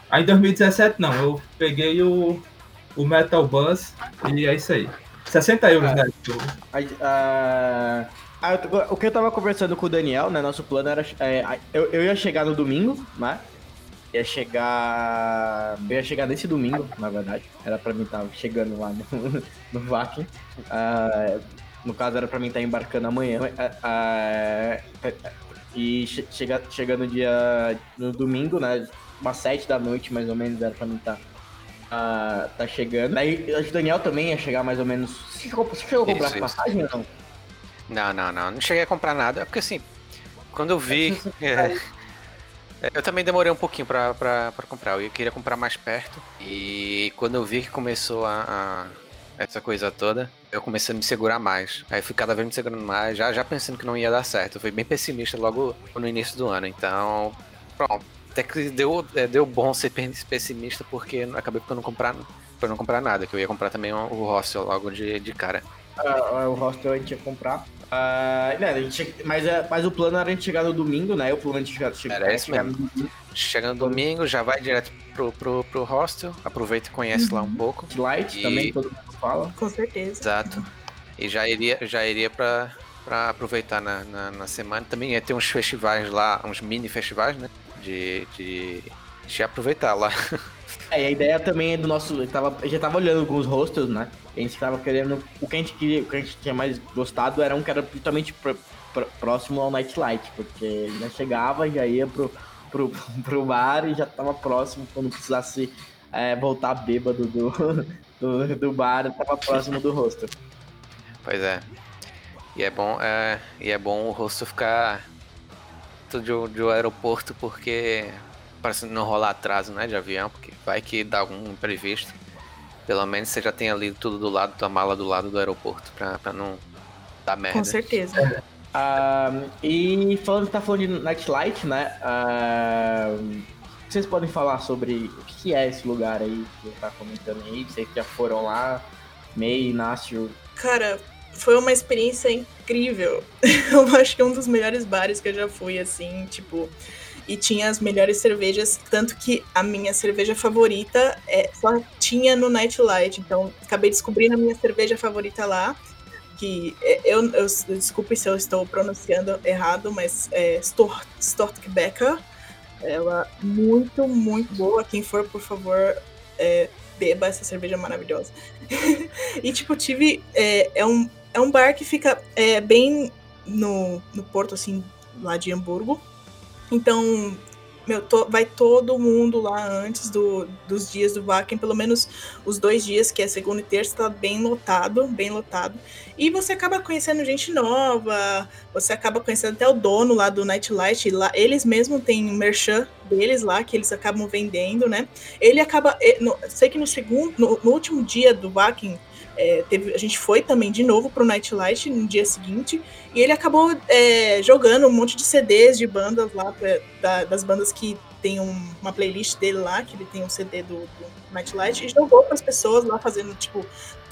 Aí em 2017 não, eu peguei o, o Metal Bus e é isso aí. 60 euros, né? Uh, uh, o que eu tava conversando com o Daniel, né? Nosso plano era. É, eu, eu ia chegar no domingo, né? Ia chegar. Eu ia chegar nesse domingo, na verdade. Era pra mim estar chegando lá no, no VAC. Uh, no caso, era pra mim estar embarcando amanhã. Uh, e che chega, chegando dia no domingo, né? Umas sete da noite, mais ou menos, era pra mim estar. Uh, tá chegando. Aí o Daniel também ia chegar mais ou menos. Você chegou, você chegou a comprar isso, passagem ou não? Não, não, não. Não cheguei a comprar nada. Porque assim, quando eu vi. É, é, eu também demorei um pouquinho pra, pra, pra comprar. Eu queria comprar mais perto. E quando eu vi que começou a, a essa coisa toda, eu comecei a me segurar mais. Aí fui cada vez me segurando mais, já, já pensando que não ia dar certo. Eu fui bem pessimista logo no início do ano. Então, pronto. Até que deu, é, deu bom ser pessimista, porque acabei por não comprar, por não comprar nada, que eu ia comprar também o hostel logo de, de cara. Uh, o hostel a gente ia comprar. Uh, né, a gente, mas, uh, mas o plano era a gente chegar no domingo, né? O plano a gente chegar, chegar, era chegar no domingo. Chega no domingo, já vai direto pro, pro, pro hostel, aproveita e conhece uhum. lá um uhum. pouco. Light e... também, todo mundo fala. Com certeza. Exato. E já iria, já iria pra, pra aproveitar na, na, na semana. Também ia ter uns festivais lá, uns mini festivais, né? De, de, de aproveitar lá. É, a ideia também é do nosso. Tava, já tava olhando alguns hostels, né? A gente tava querendo. O que a gente queria, o que a gente tinha mais gostado era um que era justamente pr pr próximo ao Nightlight, porque já chegava, já ia pro, pro, pro bar e já tava próximo quando precisasse é, voltar bêbado do, do, do bar, tava próximo do hostel. Pois é. E é bom, é, e é bom o hostel ficar do, do aeroporto porque para não rolar atraso né, de avião, porque vai que dá algum imprevisto. Pelo menos você já tem ali tudo do lado, tua mala do lado do aeroporto, pra, pra não dar merda. Com certeza. Uh, e falando que tá falando de Nightlight, né? Uh, vocês podem falar sobre o que é esse lugar aí que tá comentando aí? Vocês que já foram lá, May, Inácio. Cara, foi uma experiência incrível. Eu acho que é um dos melhores bares que eu já fui, assim, tipo. E tinha as melhores cervejas, tanto que a minha cerveja favorita é, só tinha no Nightlight. Então, acabei descobrindo a minha cerveja favorita lá. Que é, eu, eu desculpe se eu estou pronunciando errado, mas é Stort, Stortbecker. Ela muito, muito boa. Quem for, por favor, é, beba essa cerveja maravilhosa. e, tipo, tive. É, é, um, é um bar que fica é, bem no, no porto, assim, lá de Hamburgo. Então, meu, to, vai todo mundo lá antes do, dos dias do Wacken, pelo menos os dois dias, que é segunda e terça, tá bem lotado, bem lotado. E você acaba conhecendo gente nova, você acaba conhecendo até o dono lá do Nightlight, lá, eles mesmos têm um merchan deles lá, que eles acabam vendendo, né? Ele acaba, no, sei que no segundo, no, no último dia do Wacken, é, teve, a gente foi também de novo pro Nightlight no dia seguinte e ele acabou é, jogando um monte de CDs de bandas lá, pra, da, das bandas que tem um, uma playlist dele lá, que ele tem um CD do, do Nightlight, e jogou para as pessoas lá fazendo, tipo,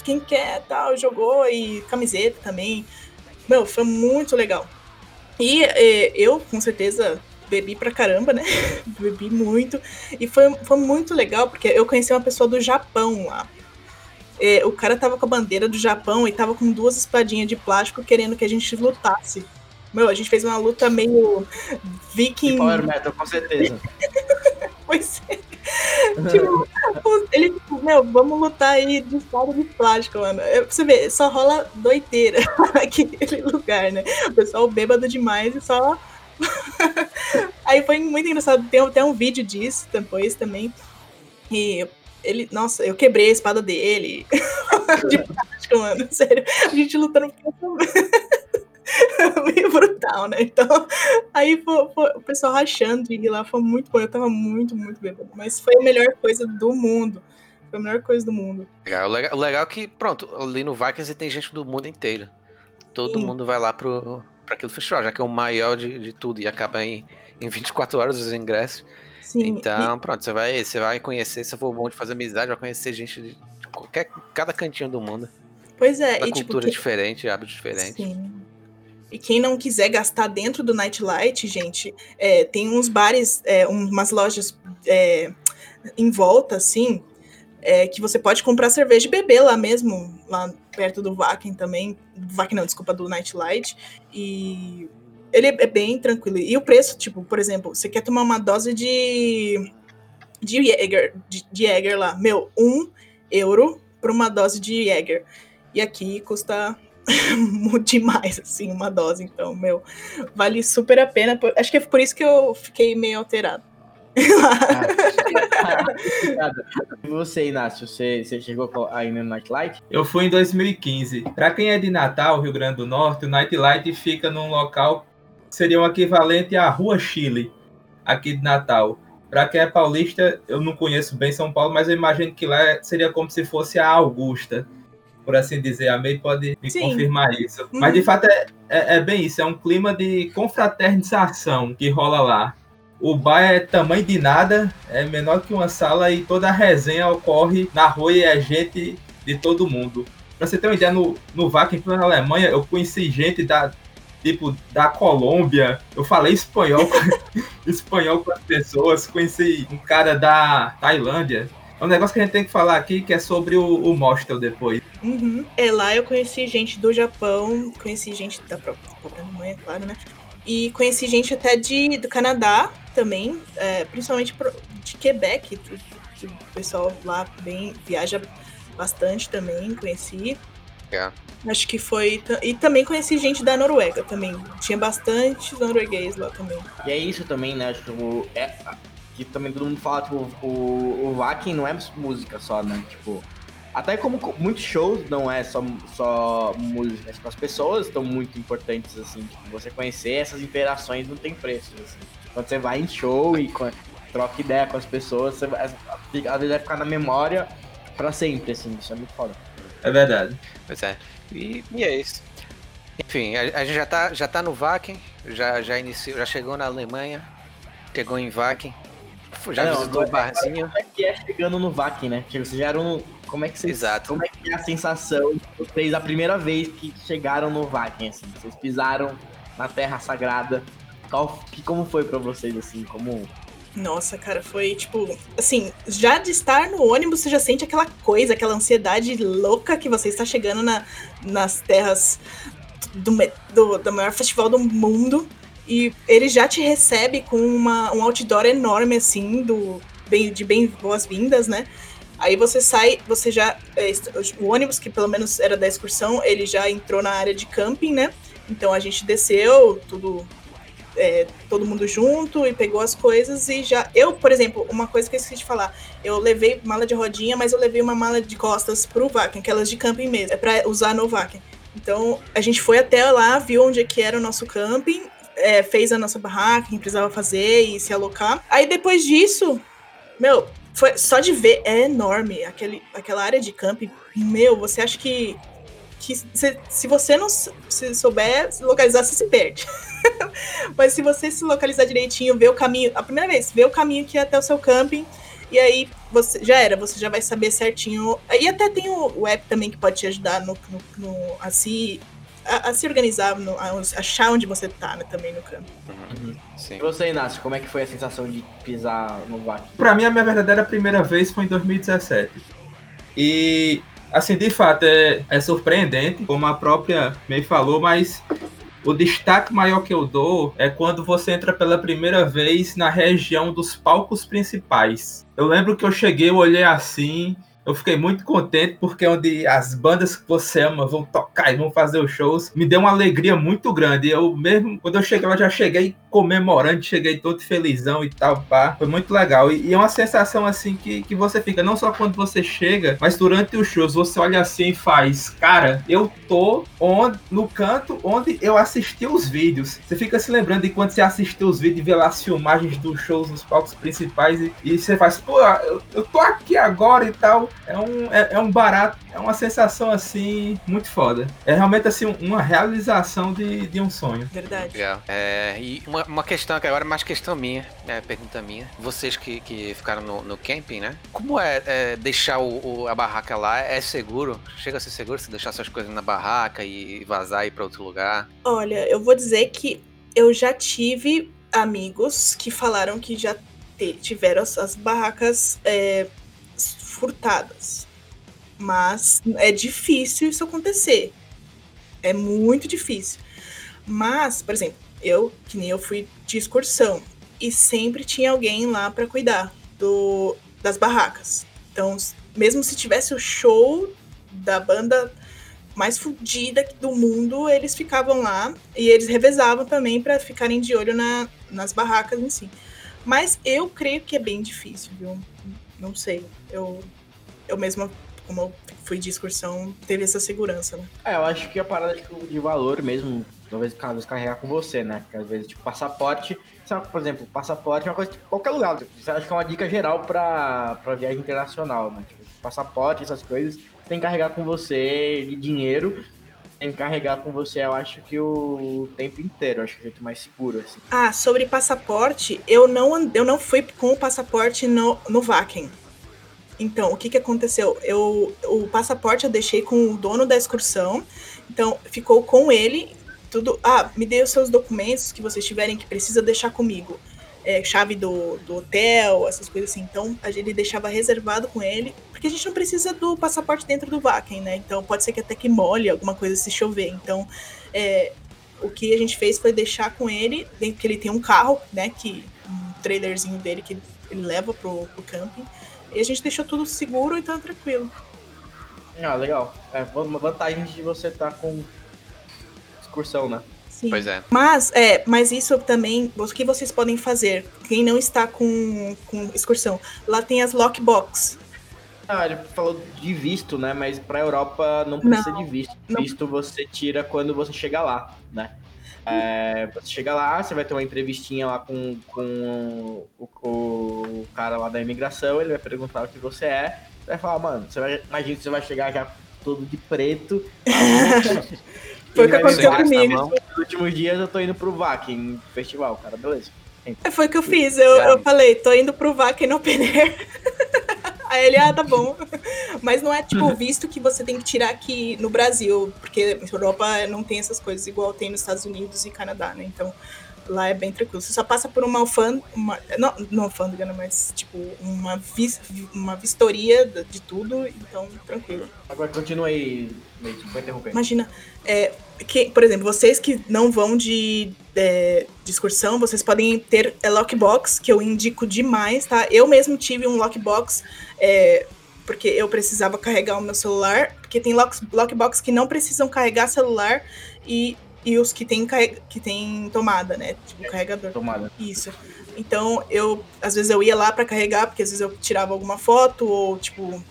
quem quer tal, jogou e camiseta também. Meu, foi muito legal. E é, eu, com certeza, bebi pra caramba, né? bebi muito. E foi, foi muito legal, porque eu conheci uma pessoa do Japão lá. É, o cara tava com a bandeira do Japão e tava com duas espadinhas de plástico querendo que a gente lutasse. Meu, a gente fez uma luta meio viking. Power Metal, com certeza. pois é. tipo, ele, meu, vamos lutar aí de espada de plástico, mano. É, você vê, só rola doideira aquele lugar, né? O pessoal bêbado demais e só. aí foi muito engraçado. Tem até um vídeo disso depois também. E ele, nossa, eu quebrei a espada dele. de plástico, mano. Sério. A gente lutando meio brutal, né? Então, aí foi, foi, o pessoal rachando de ir lá foi muito bom. Eu tava muito, muito bêbado. Mas foi a melhor coisa do mundo. Foi a melhor coisa do mundo. Legal, o legal, o legal é que, pronto, ali no Vikings tem gente do mundo inteiro. Todo Sim. mundo vai lá pro, pra aquele festival, já que é o maior de, de tudo e acaba em, em 24 horas os ingressos. Sim. Então, e... pronto, você vai, você vai conhecer, se for bom de fazer amizade, vai conhecer gente de qualquer, cada cantinho do mundo. Pois é, e tipo, cultura tipo, diferente, hábitos diferentes. Sim. E quem não quiser gastar dentro do Nightlight, gente, é, tem uns bares, é, umas lojas é, em volta, assim, é, que você pode comprar cerveja e beber lá mesmo, lá perto do Vakin também. Vakin não, desculpa, do Nightlight. E ele é bem tranquilo. E o preço, tipo, por exemplo, você quer tomar uma dose de. de Jäger, de, de Jäger lá. Meu, um euro por uma dose de Jäger. E aqui custa demais, assim, uma dose. Então, meu, vale super a pena. Acho que é por isso que eu fiquei meio alterado. Ah, e você, Inácio, você, você chegou aí no Nightlight? Eu fui em 2015. Para quem é de Natal, Rio Grande do Norte, o Nightlight fica num local seria o equivalente à Rua Chile, aqui de Natal. Para quem é paulista, eu não conheço bem São Paulo, mas eu imagino que lá seria como se fosse a Augusta, por assim dizer. A May pode me Sim. confirmar isso. Uhum. Mas de fato é, é, é, bem isso, é um clima de confraternização que rola lá. O bar é tamanho de nada, é menor que uma sala e toda a resenha ocorre na rua e é gente de todo mundo. Pra você ter uma ideia, no, no Wacken, na Alemanha, eu conheci gente da, tipo, da Colômbia. Eu falei espanhol com, espanhol com as pessoas, conheci um cara da Tailândia. É um negócio que a gente tem que falar aqui, que é sobre o, o Mostel depois. Uhum. É, lá eu conheci gente do Japão, conheci gente da própria, própria Alemanha, claro, né? E conheci gente até de, do Canadá também, é, principalmente de Quebec, o pessoal lá bem viaja bastante também, conheci. É. Acho que foi. E também conheci gente da Noruega também. Tinha bastante norueguês lá também. E é isso também, né? Tipo, é, que também todo mundo fala, tipo, o, o Vakin não é música só, né? Tipo. Até como muitos shows não é só, só música, tipo, as pessoas estão muito importantes, assim, tipo, você conhecer essas interações não tem preço, assim. Quando você vai em show e troca ideia com as pessoas, você, às vezes vai ficar na memória pra sempre, assim, isso é muito foda. É verdade. Pois é. E, e é isso. Enfim, a, a gente já tá, já tá no Wacken, já, já iniciou, já chegou na Alemanha, chegou em Wacken, já Não, visitou o barzinho. Como é que é chegando no VAC, né? Porque vocês já eram. Como é que vocês. Exato. Como é que é a sensação de vocês a primeira vez que chegaram no VAC, assim? Vocês pisaram na Terra Sagrada. Qual, que, como foi pra vocês, assim? Como. Nossa, cara, foi tipo. Assim, já de estar no ônibus, você já sente aquela coisa, aquela ansiedade louca que você está chegando na, nas terras do, do, do maior festival do mundo. E ele já te recebe com uma, um outdoor enorme, assim, do bem, de bem boas-vindas, né? Aí você sai, você já. é, O ônibus, que pelo menos era da excursão, ele já entrou na área de camping, né? Então a gente desceu, tudo é, todo mundo junto e pegou as coisas e já. Eu, por exemplo, uma coisa que eu esqueci de falar, eu levei mala de rodinha, mas eu levei uma mala de costas pro Vaken, aquelas de camping mesmo, é pra usar no Vaken. Então a gente foi até lá, viu onde é que era o nosso camping, é, fez a nossa barraca, quem precisava fazer e se alocar. Aí depois disso, meu, foi só de ver, é enorme aquele, aquela área de camping. Meu, você acha que que se, se você não se souber se localizar, você se perde. Mas se você se localizar direitinho, ver o caminho, a primeira vez, ver o caminho que é até o seu camping, e aí você já era, você já vai saber certinho. E até tem o, o app também que pode te ajudar no, no, no- a, se, a, a se organizar, no, a achar onde você tá né, também no camping. Sim. E você, Inácio, como é que foi a sensação de pisar no VAC? Pra mim, a minha verdadeira primeira vez foi em 2017. E, assim, de fato, é, é surpreendente, como a própria May falou, mas o destaque maior que eu dou é quando você entra pela primeira vez na região dos palcos principais. Eu lembro que eu cheguei, eu olhei assim, eu fiquei muito contente porque é onde as bandas que você ama vão tocar e vão fazer os shows, me deu uma alegria muito grande. Eu mesmo, quando eu cheguei lá, já cheguei comemorando, cheguei todo felizão e tal, pá. Foi muito legal. E, e é uma sensação assim que, que você fica, não só quando você chega, mas durante os shows, você olha assim e faz, cara, eu tô onde, no canto onde eu assisti os vídeos. Você fica se lembrando de quando você assistiu os vídeos e vê lá as filmagens dos shows nos palcos principais e, e você faz, pô, eu, eu tô aqui agora e tal. É um, é, é um barato, é uma sensação assim, muito foda. É realmente assim, uma realização de, de um sonho. Verdade. Legal. É, e uma, uma questão que agora é mais questão minha, é, pergunta minha. Vocês que, que ficaram no, no camping, né? Como é, é deixar o, o- a barraca lá? É seguro? Chega a ser seguro se deixar suas coisas na barraca e vazar e ir pra outro lugar? Olha, eu vou dizer que eu já tive amigos que falaram que já te- tiveram as, as barracas é, furtadas. Mas é difícil isso acontecer. É muito difícil. Mas, por exemplo, eu, que nem eu fui de excursão, e sempre tinha alguém lá para cuidar do, das barracas. Então, mesmo se tivesse o show da banda mais fodida do mundo, eles ficavam lá e eles revezavam também para ficarem de olho na, nas barracas em si. Mas eu creio que é bem difícil, viu? Não sei. Eu, eu mesma, como eu fui de excursão, teve essa segurança, né? É, eu acho que a parada de valor mesmo, talvez às carregar com você, né? Porque às vezes, tipo, passaporte, por exemplo, passaporte é uma coisa que qualquer lugar. Eu acho que é uma dica geral pra, pra viagem internacional, né? Tipo, passaporte, essas coisas, tem que carregar com você de dinheiro, tem que carregar com você, eu acho que o tempo inteiro, acho que é o jeito mais seguro, assim. Ah, sobre passaporte, eu não, eu não fui com o passaporte no, no Vaken. Então, o que, que aconteceu? Eu, o passaporte eu deixei com o dono da excursão, então ficou com ele tudo. Ah, me dê os seus documentos que vocês tiverem que precisa deixar comigo. É, chave do, do hotel, essas coisas assim. Então, a gente deixava reservado com ele, porque a gente não precisa do passaporte dentro do Vaken, né? Então, pode ser que até que molhe alguma coisa se chover. Então, é, o que a gente fez foi deixar com ele, que ele tem um carro, né, que um trailerzinho dele que ele, leva pro, pro camping. E a gente deixou tudo seguro, então tranquilo. Ah, legal. É vantagem de você estar com excursão, né? Sim. Pois é. Mas, é, mas isso também, o que vocês podem fazer? Quem não está com, com excursão, lá tem as lockbox. Ah, ele falou de visto, né? Mas pra Europa não precisa Não, de visto. não. Visto você tira quando você chega lá, né? É, você chega lá, você vai ter uma entrevistinha lá com, com o, o cara lá da imigração, ele vai perguntar o que você é. Você vai falar, mano, você vai, imagina que você vai chegar já todo de preto, Foi o que aconteceu comigo. Nos últimos dias eu tô indo pro Vakin Festival, cara, beleza. Foi o que eu fiz. Eu, eu falei, tô indo pro Vaca no Open Air. Aí ele, ah, tá bom. Mas não é tipo o visto que você tem que tirar aqui no Brasil, porque na Europa não tem essas coisas igual tem nos Estados Unidos e Canadá, né? Então lá é bem tranquilo. Você só passa por uma alfândega, uma, não, não alfândega, né, mas tipo uma, vis, uma vistoria de tudo, então tranquilo. Agora continua aí, Leite, vou interromper. Imagina, é, que, por exemplo, vocês que não vão de, é, de excursão, vocês podem ter é, lockbox, que eu indico demais, tá? Eu mesmo tive um lockbox, é, porque eu precisava carregar o meu celular, porque tem lock, lockbox que não precisam carregar celular e, e os que tem, que tem tomada, né? Tipo, carregador. Tomada. Isso. Então, eu, às vezes eu ia lá pra carregar, porque às vezes eu tirava alguma foto ou, tipo,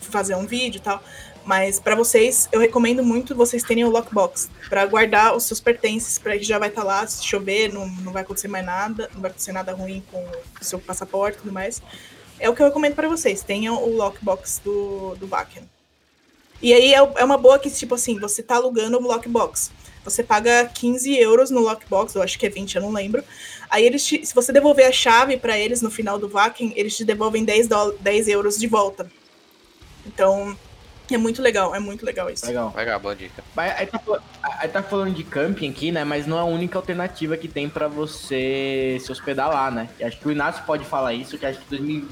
fazer um vídeo e tal. Mas pra vocês, eu recomendo muito vocês terem o lockbox pra guardar os seus pertences, para que já vai estar lá, se chover, não, não vai acontecer mais nada, não vai acontecer nada ruim com o seu passaporte e tudo mais. É o que eu recomendo pra vocês, tenham o lockbox do, do Vaken. E aí é, é uma boa que, tipo assim, você tá alugando o lockbox. Você paga 15 euros no lockbox, eu acho que é 20, eu não lembro. Aí eles te- se você devolver a chave pra eles no final do Vaken, eles te devolvem 10, dólar, 10 euros de volta. Então, é muito legal, é muito legal isso. Legal. Legal, boa dica. Mas Aí tá, aí tá falando de camping aqui, né? Mas não é a única alternativa que tem pra você se hospedar lá, né? E acho que o Inácio pode falar isso, que acho que 2000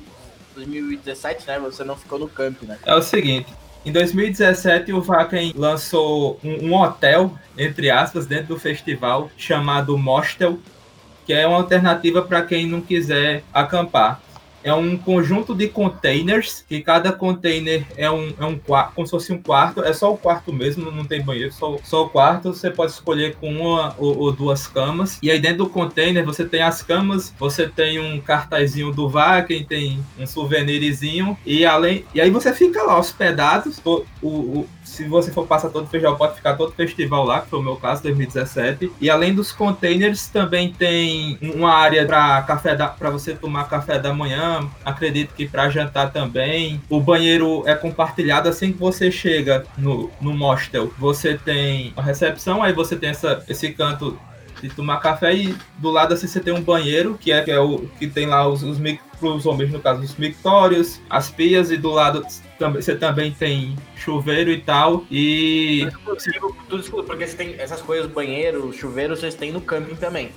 2017, né? Você não ficou no camping, né? É o seguinte, em 2017 o Vaken lançou um, um hotel, entre aspas, dentro do festival, chamado Mostel, que é uma alternativa para quem não quiser acampar. É um conjunto de containers, que cada container é um, é um quarto, como se fosse um quarto, é só o quarto mesmo, não tem banheiro, só, só o quarto. Você pode escolher com uma ou, ou duas camas. E aí dentro do container você tem as camas, você tem um cartazinho do Vaken, tem um souvenirzinho, e além. E aí você fica lá hospedado. O, o- se você for passar todo o festival, pode ficar todo o festival lá, que foi o meu caso, 2017. E além dos containers, também tem uma área para café para você tomar café da manhã. Acredito que para jantar também. O banheiro é compartilhado assim que você chega no, no mostel. Você tem a recepção, aí você tem essa, esse canto de tomar café e do lado assim você tem um banheiro que é, que é o que tem lá os, os mic- pros homens no caso os mictórios, as pias e do lado também você também tem chuveiro e tal e Exclusivo, tudo exclusivo, porque você tem essas coisas, banheiro, chuveiro, vocês têm no camping também.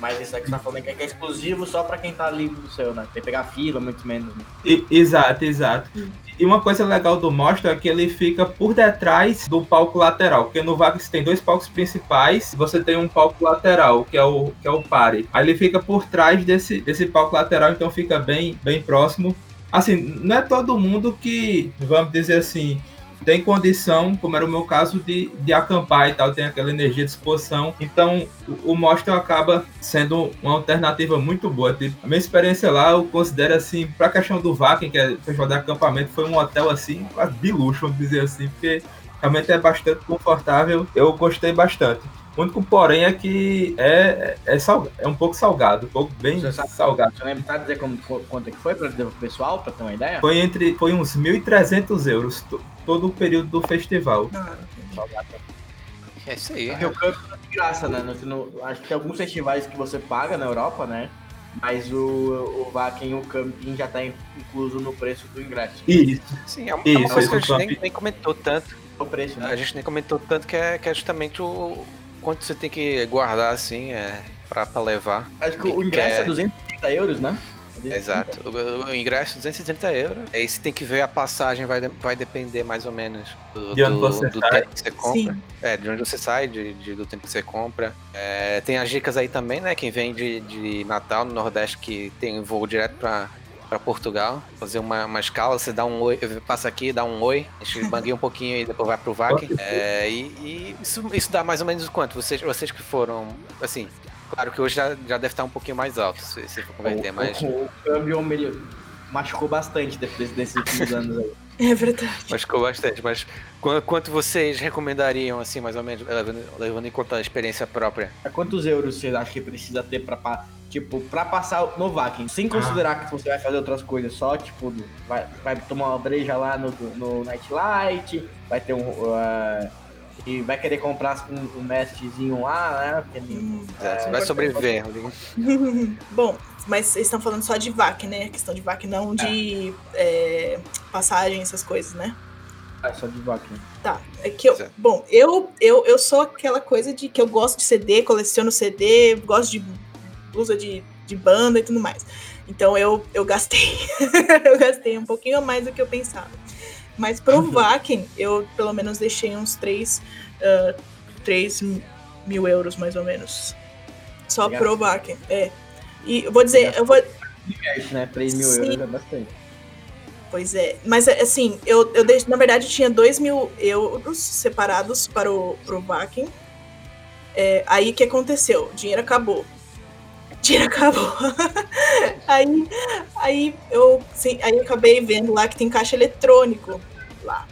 Mas isso aqui que você tá falando que é exclusivo só pra quem tá livre do seu, né? Tem que pegar fila, muito menos. Né? E- exato, exato. E uma coisa legal do Mostra é que ele fica por detrás do palco lateral, porque no Vax tem dois palcos principais, você tem um palco lateral, que é o que é o pare. Aí ele fica por trás desse, desse palco lateral, então fica bem bem próximo. Assim, não é todo mundo que, vamos dizer assim, tem condição, como era o meu caso, de, de acampar e tal, tem aquela energia de exposição. Então, o, o Mostra acaba sendo uma alternativa muito boa. Tipo, a minha experiência lá, eu considero assim, pra questão do Vaken, que é festival de acampamento, foi um hotel assim, de luxo, vamos dizer assim, porque realmente é bastante confortável. Eu gostei bastante. O único porém é que é, é, salga- é um pouco salgado, um pouco bem Você sabe- salgado. Você lembra tá dizer como, qu- quanto é que foi pra dizer pro pessoal, pra ter uma ideia? Foi entre foi uns 1.300 euros to- todo o período do festival. Ah, É isso aí. Porque o camping é de graça, né? No- no- acho que tem alguns festivais que você paga na Europa, né? Mas o, o Vaken e o camping já tá in- incluso no preço do ingresso. Isso. Sim, é uma, é uma Isso, coisa que a isso, gente nem, nem comentou tanto. O preço, A né? gente nem comentou tanto que é, que é justamente o quanto você tem que guardar assim é, pra, pra levar. Acho que o ingresso é 230 euros, né? Exato. O, o ingresso é 230 euros. Aí você tem que ver a passagem, vai, de- vai depender mais ou menos do, De onde do- você do tempo que você compra. sim. É, de onde você sai, de, de- do tempo que você compra. É, tem as dicas aí também, né? Quem vem de, de Natal, no Nordeste, que tem voo direto pra, pra Portugal. Fazer uma, uma escala, você dá um oi, passa aqui, dá um oi, a gente bangueia um pouquinho e depois vai pro VAC. É, e e isso, isso dá mais ou menos quanto? Vocês, vocês que foram, assim, claro que hoje já, já deve estar um pouquinho mais alto, se, se for converter, o, mas... o, o câmbio melhor, machucou bastante depois desses últimos anos aí. É verdade. Machucou bastante, mas qu- quanto vocês recomendariam, assim, mais ou menos, levando, levando em conta a experiência própria? A quantos euros você acha que precisa ter pra, tipo, pra passar no Vakin? Sem considerar que você vai fazer outras coisas, só, tipo, vai, vai tomar uma breja lá no, no Nightlight, vai ter um... Uh, e vai querer comprar um, um mestrezinho lá, né? Porque, Hum, É, você vai sobreviver. Bom, mas vocês estão falando só de VAC, né? A questão de VAC, não de é, passagem, essas coisas, né? é só de vaca. Tá. É que eu, Certo. bom, eu, eu, eu sou aquela coisa de que eu gosto de CD, coleciono CD, gosto de blusa de, de banda e tudo mais. Então eu, eu gastei. eu gastei um pouquinho a mais do que eu pensava. Mas pro Vaken, eu pelo menos deixei uns 3, uh, 3 mil euros, mais ou menos. Só Legal. pro Vaken. É. E eu vou dizer, eu vou, né? 3 mil Sim. euros é bastante. Pois é, mas assim, eu, eu deixo, na verdade tinha 2 mil euros separados para o pro Vakin. É, aí o que aconteceu? O dinheiro acabou. Dinheiro acabou. aí, aí, eu, sim, aí eu acabei vendo lá que tem caixa eletrônico lá.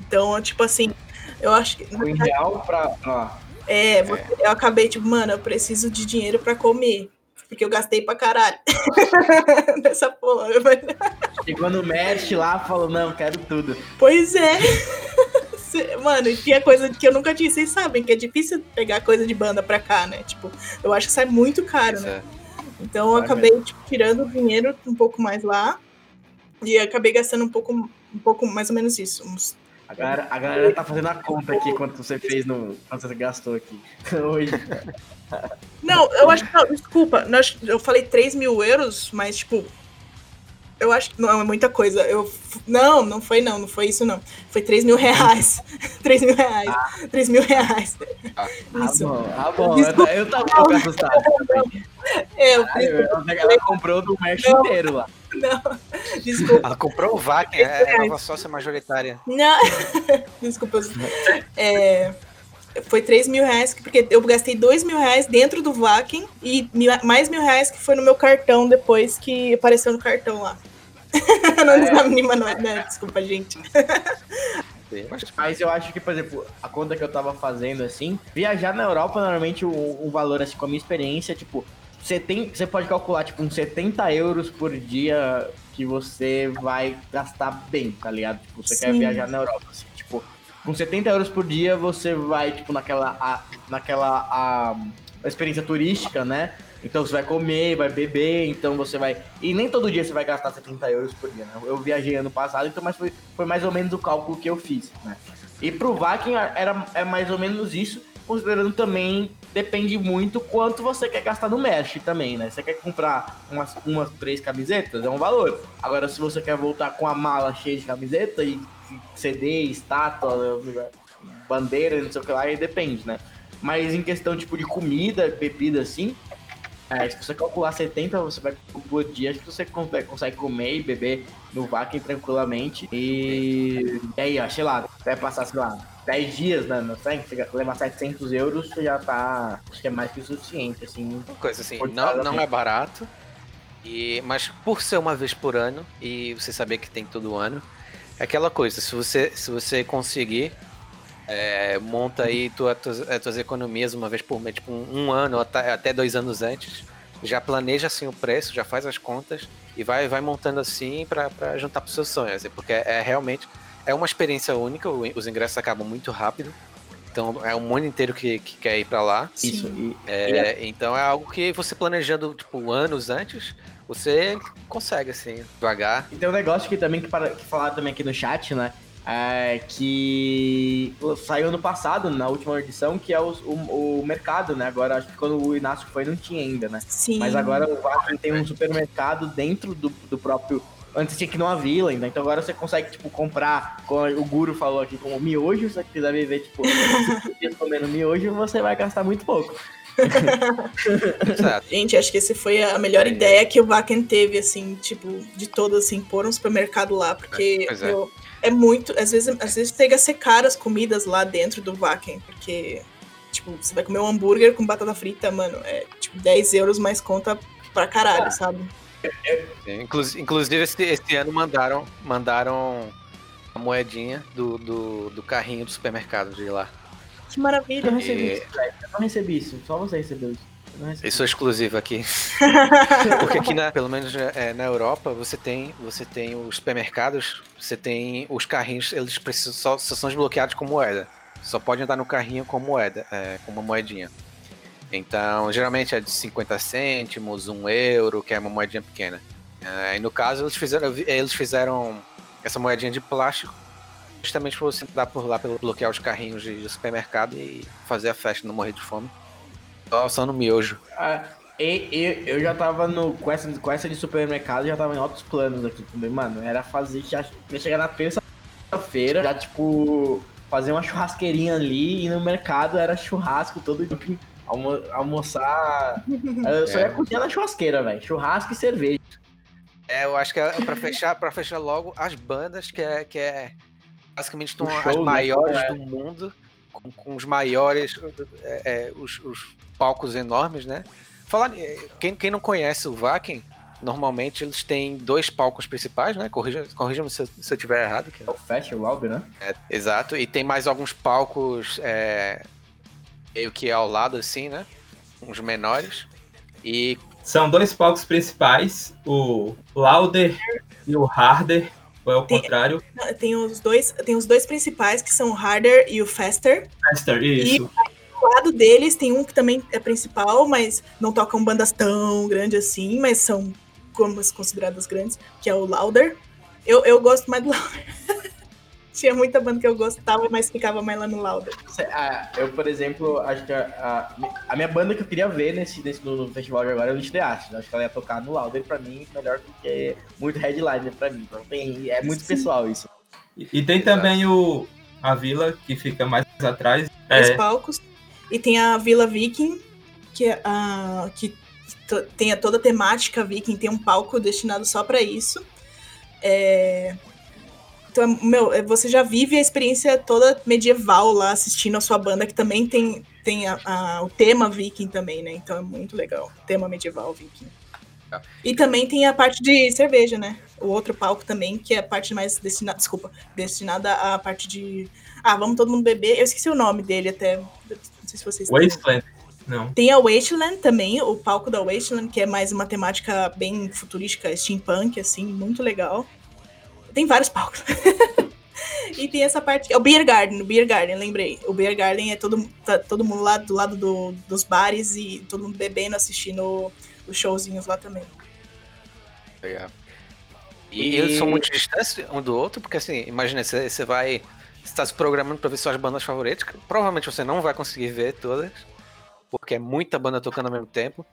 Então, tipo assim, eu acho que. O ideal pra. É, você- eu acabei, tipo, mano, eu preciso de dinheiro pra comer. Porque eu gastei pra caralho. Nessa porra. Chegou no mestre lá falou, não, quero tudo. Pois é. Mano, e tinha coisa que eu nunca tinha. Vocês sabem que é difícil pegar coisa de banda pra cá, né? Tipo, eu acho que sai muito caro, né? Então eu acabei tipo, tirando o dinheiro um pouco mais lá. E acabei gastando um pouco, um pouco mais ou menos isso. Uns... A galera, a galera tá fazendo a conta aqui quanto você fez no. quanto você gastou aqui. Hoje. Não, eu acho que. Não, desculpa, eu falei 3 mil euros, mas tipo. Eu acho que não é muita coisa. Eu, não, não foi não, não foi isso não. Foi 3 mil reais. 3 mil reais. 3 mil reais. Ah Isso. bom, ah bom. Eu, ta- eu tava um pouco assustado. É, eu, Caralho, Ela comprou do mestre Não. inteiro lá. não, desculpa. Ela comprou o VAC, é a nova sócia majoritária. Não, desculpa. É, foi 3 mil reais, porque eu gastei 2 mil reais dentro do Vakin e mil- mais mil reais que foi no meu cartão depois que apareceu no cartão lá. não É. é mínima, não, né? Desculpa, gente. Mas eu acho que, por exemplo, a conta que eu tava fazendo assim, viajar na Europa, normalmente o, o valor, assim, com a minha experiência, tipo, você tem. Você pode calcular, tipo, uns 70 euros por dia que você vai gastar bem, tá ligado? Tipo, você quer Sim. viajar na Europa, assim, tipo, com 70 euros por dia você vai, tipo, naquela. A, naquela a, a experiência turística, né? Então você vai comer, vai beber, então você vai. E nem todo dia você vai gastar 70 euros por dia, né? Eu viajei ano passado, então mas foi, foi mais ou menos o cálculo que eu fiz, né? E pro Vakin era é mais ou menos isso, considerando também depende muito quanto você quer gastar no merch também, né? Você quer comprar umas, umas três camisetas, é um valor. Agora, se você quer voltar com a mala cheia de camiseta e CD, estátua, bandeira, não sei o que lá, aí depende, né? Mas em questão tipo de comida, bebida assim, é, se você calcular 70, você vai por dia, acho que você con- consegue comer e beber no Vakin tranquilamente. E, e aí, ó, sei lá, vai passar, sei lá, 10 dias, né? Não sei, chega- levar 700 euros, você já tá, acho que é mais que o suficiente, assim. Uma coisa assim, não, não é barato, e, mas por ser uma vez por ano, e você saber que tem todo ano, é aquela coisa, se você, se você conseguir, é, monta aí tua, tuas, eh, tuas economias uma vez por mês, tipo um, um ano, até, até dois anos antes, já planeja assim o preço, já faz as contas e vai, vai montando assim pra pra juntar pros seus sonhos, assim, porque é, realmente é uma experiência única, os ingressos acabam muito rápido, então é o mundo inteiro que, que quer ir pra lá. Isso. E, É, Então é algo que você planejando, tipo, anos antes, você consegue, assim, devagar. E tem um negócio que também que, para, que falaram também aqui no chat, né? É, que saiu ano passado, na última edição, que é os- o, o mercado, né? Agora, acho que quando o Inácio foi, não tinha ainda, né? Sim. Mas agora o Vasco tem um supermercado dentro do, do próprio. Antes tinha que ir numa vila ainda, então agora você consegue, tipo, comprar, como o Guru falou aqui, como miojo, se você quiser viver, tipo, comendo miojo, você vai gastar muito pouco. Exato. Gente, acho que esse foi a melhor É. ideia que o Vaken teve, assim, tipo, de todas, assim, pôr um supermercado lá, porque Pois é. meu, é muito. Às vezes, às vezes chega a ser caro as comidas lá dentro do Vaken, porque, tipo, você vai comer um hambúrguer com batata frita, mano, é tipo 10 euros mais conta pra caralho, sabe? Inclusive, inclusive esse, esse ano mandaram, mandaram a moedinha do, do, do carrinho do supermercado de lá. Que maravilha. Eu não recebi E- isso, velho. Eu não recebi isso. Só você recebeu isso. Isso é exclusivo aqui. Porque aqui, na, pelo menos é, na Europa, você tem, você tem os supermercados, você tem os carrinhos, eles precisam só, só são desbloqueados com moeda. Só pode andar no carrinho com moeda, é, com uma moedinha. Então, geralmente é de 50 cêntimos, 1 euro, que é uma moedinha pequena. É, e no caso, eles fizeram, eles fizeram essa moedinha de plástico justamente para você andar por lá, pelo bloquear os carrinhos de, de, supermercado e fazer a festa, não morrer de fome. Só no miojo. Ah, e, e, eu já tava no, com, essa, com essa de supermercado, já tava em outros planos aqui também, mano. Era fazer, já ia chegar na terça-feira, já tipo, fazer uma churrasqueirinha ali e no mercado era churrasco todo dia. Almo, almoçar. Eu só ia é. cozinhar na churrasqueira, velho. Churrasco e cerveja. É, eu acho que é pra fechar, pra fechar logo as bandas, que é, que é basicamente estão show, as né? maiores né? do mundo, com, com, os maiores, é, é, os, os, palcos enormes, né? Falar, é, quem, quem não conhece o Vakin, normalmente eles têm dois palcos principais, né? Corrija-me corrija se, se eu estiver errado. Que... É o Fast, o Albi, né? É, exato, e tem mais alguns palcos é, meio que ao lado, assim, né? Uns menores. E. São dois palcos principais, o Louder e o Harder. Ou é o tem, contrário? Tem os, dois, tem os dois principais, que são o Harder e o Faster. Faster, isso. E do lado deles tem um que também é principal, mas não tocam bandas tão grandes assim, mas são como consideradas grandes, que é o Louder. Eu, eu gosto mais do Louder. Tinha muita banda que eu gostava, mas ficava mais lá no Lauda. Ah, eu, por exemplo, acho que a, a, a, minha banda que eu queria ver nesse, nesse no, festival de agora é o Lich Acho que ela ia tocar no Lauda, e pra mim, melhor do que muito headliner pra mim. Então tem, é muito Sim. pessoal isso. E, e tem Exato. também o, a Vila, que fica mais atrás. Os é... palcos. E tem a Vila Viking, que, uh, que tem toda a temática viking, tem um palco destinado só para isso. É, então, meu, é, você já vive a experiência toda medieval lá assistindo a sua banda, que também tem, tem a, a, o tema viking também, né? Então é muito legal. Tema medieval viking. Ah. E também tem a parte de cerveja, né? O outro palco também, que é a parte mais destinada, desculpa, destinada à parte de. Ah, vamos todo mundo beber. Eu esqueci o nome dele até. Não sei se vocês Wasteland. Não. Tem a Wasteland também, o palco da Wasteland, que é mais uma temática bem futurística, steampunk, assim, muito legal. Tem vários palcos. e tem essa parte. É o Beer Garden, o Beer Garden, lembrei. O Beer Garden é todo, tá, todo mundo lá do lado do, dos bares e todo mundo bebendo, assistindo os showzinhos lá também. Legal. E, e, eles são muito distantes um do outro, porque assim, imagina, você, você vai. Você tá se programando pra ver suas bandas favoritas. Provavelmente você não vai conseguir ver todas, porque é muita banda tocando ao mesmo tempo.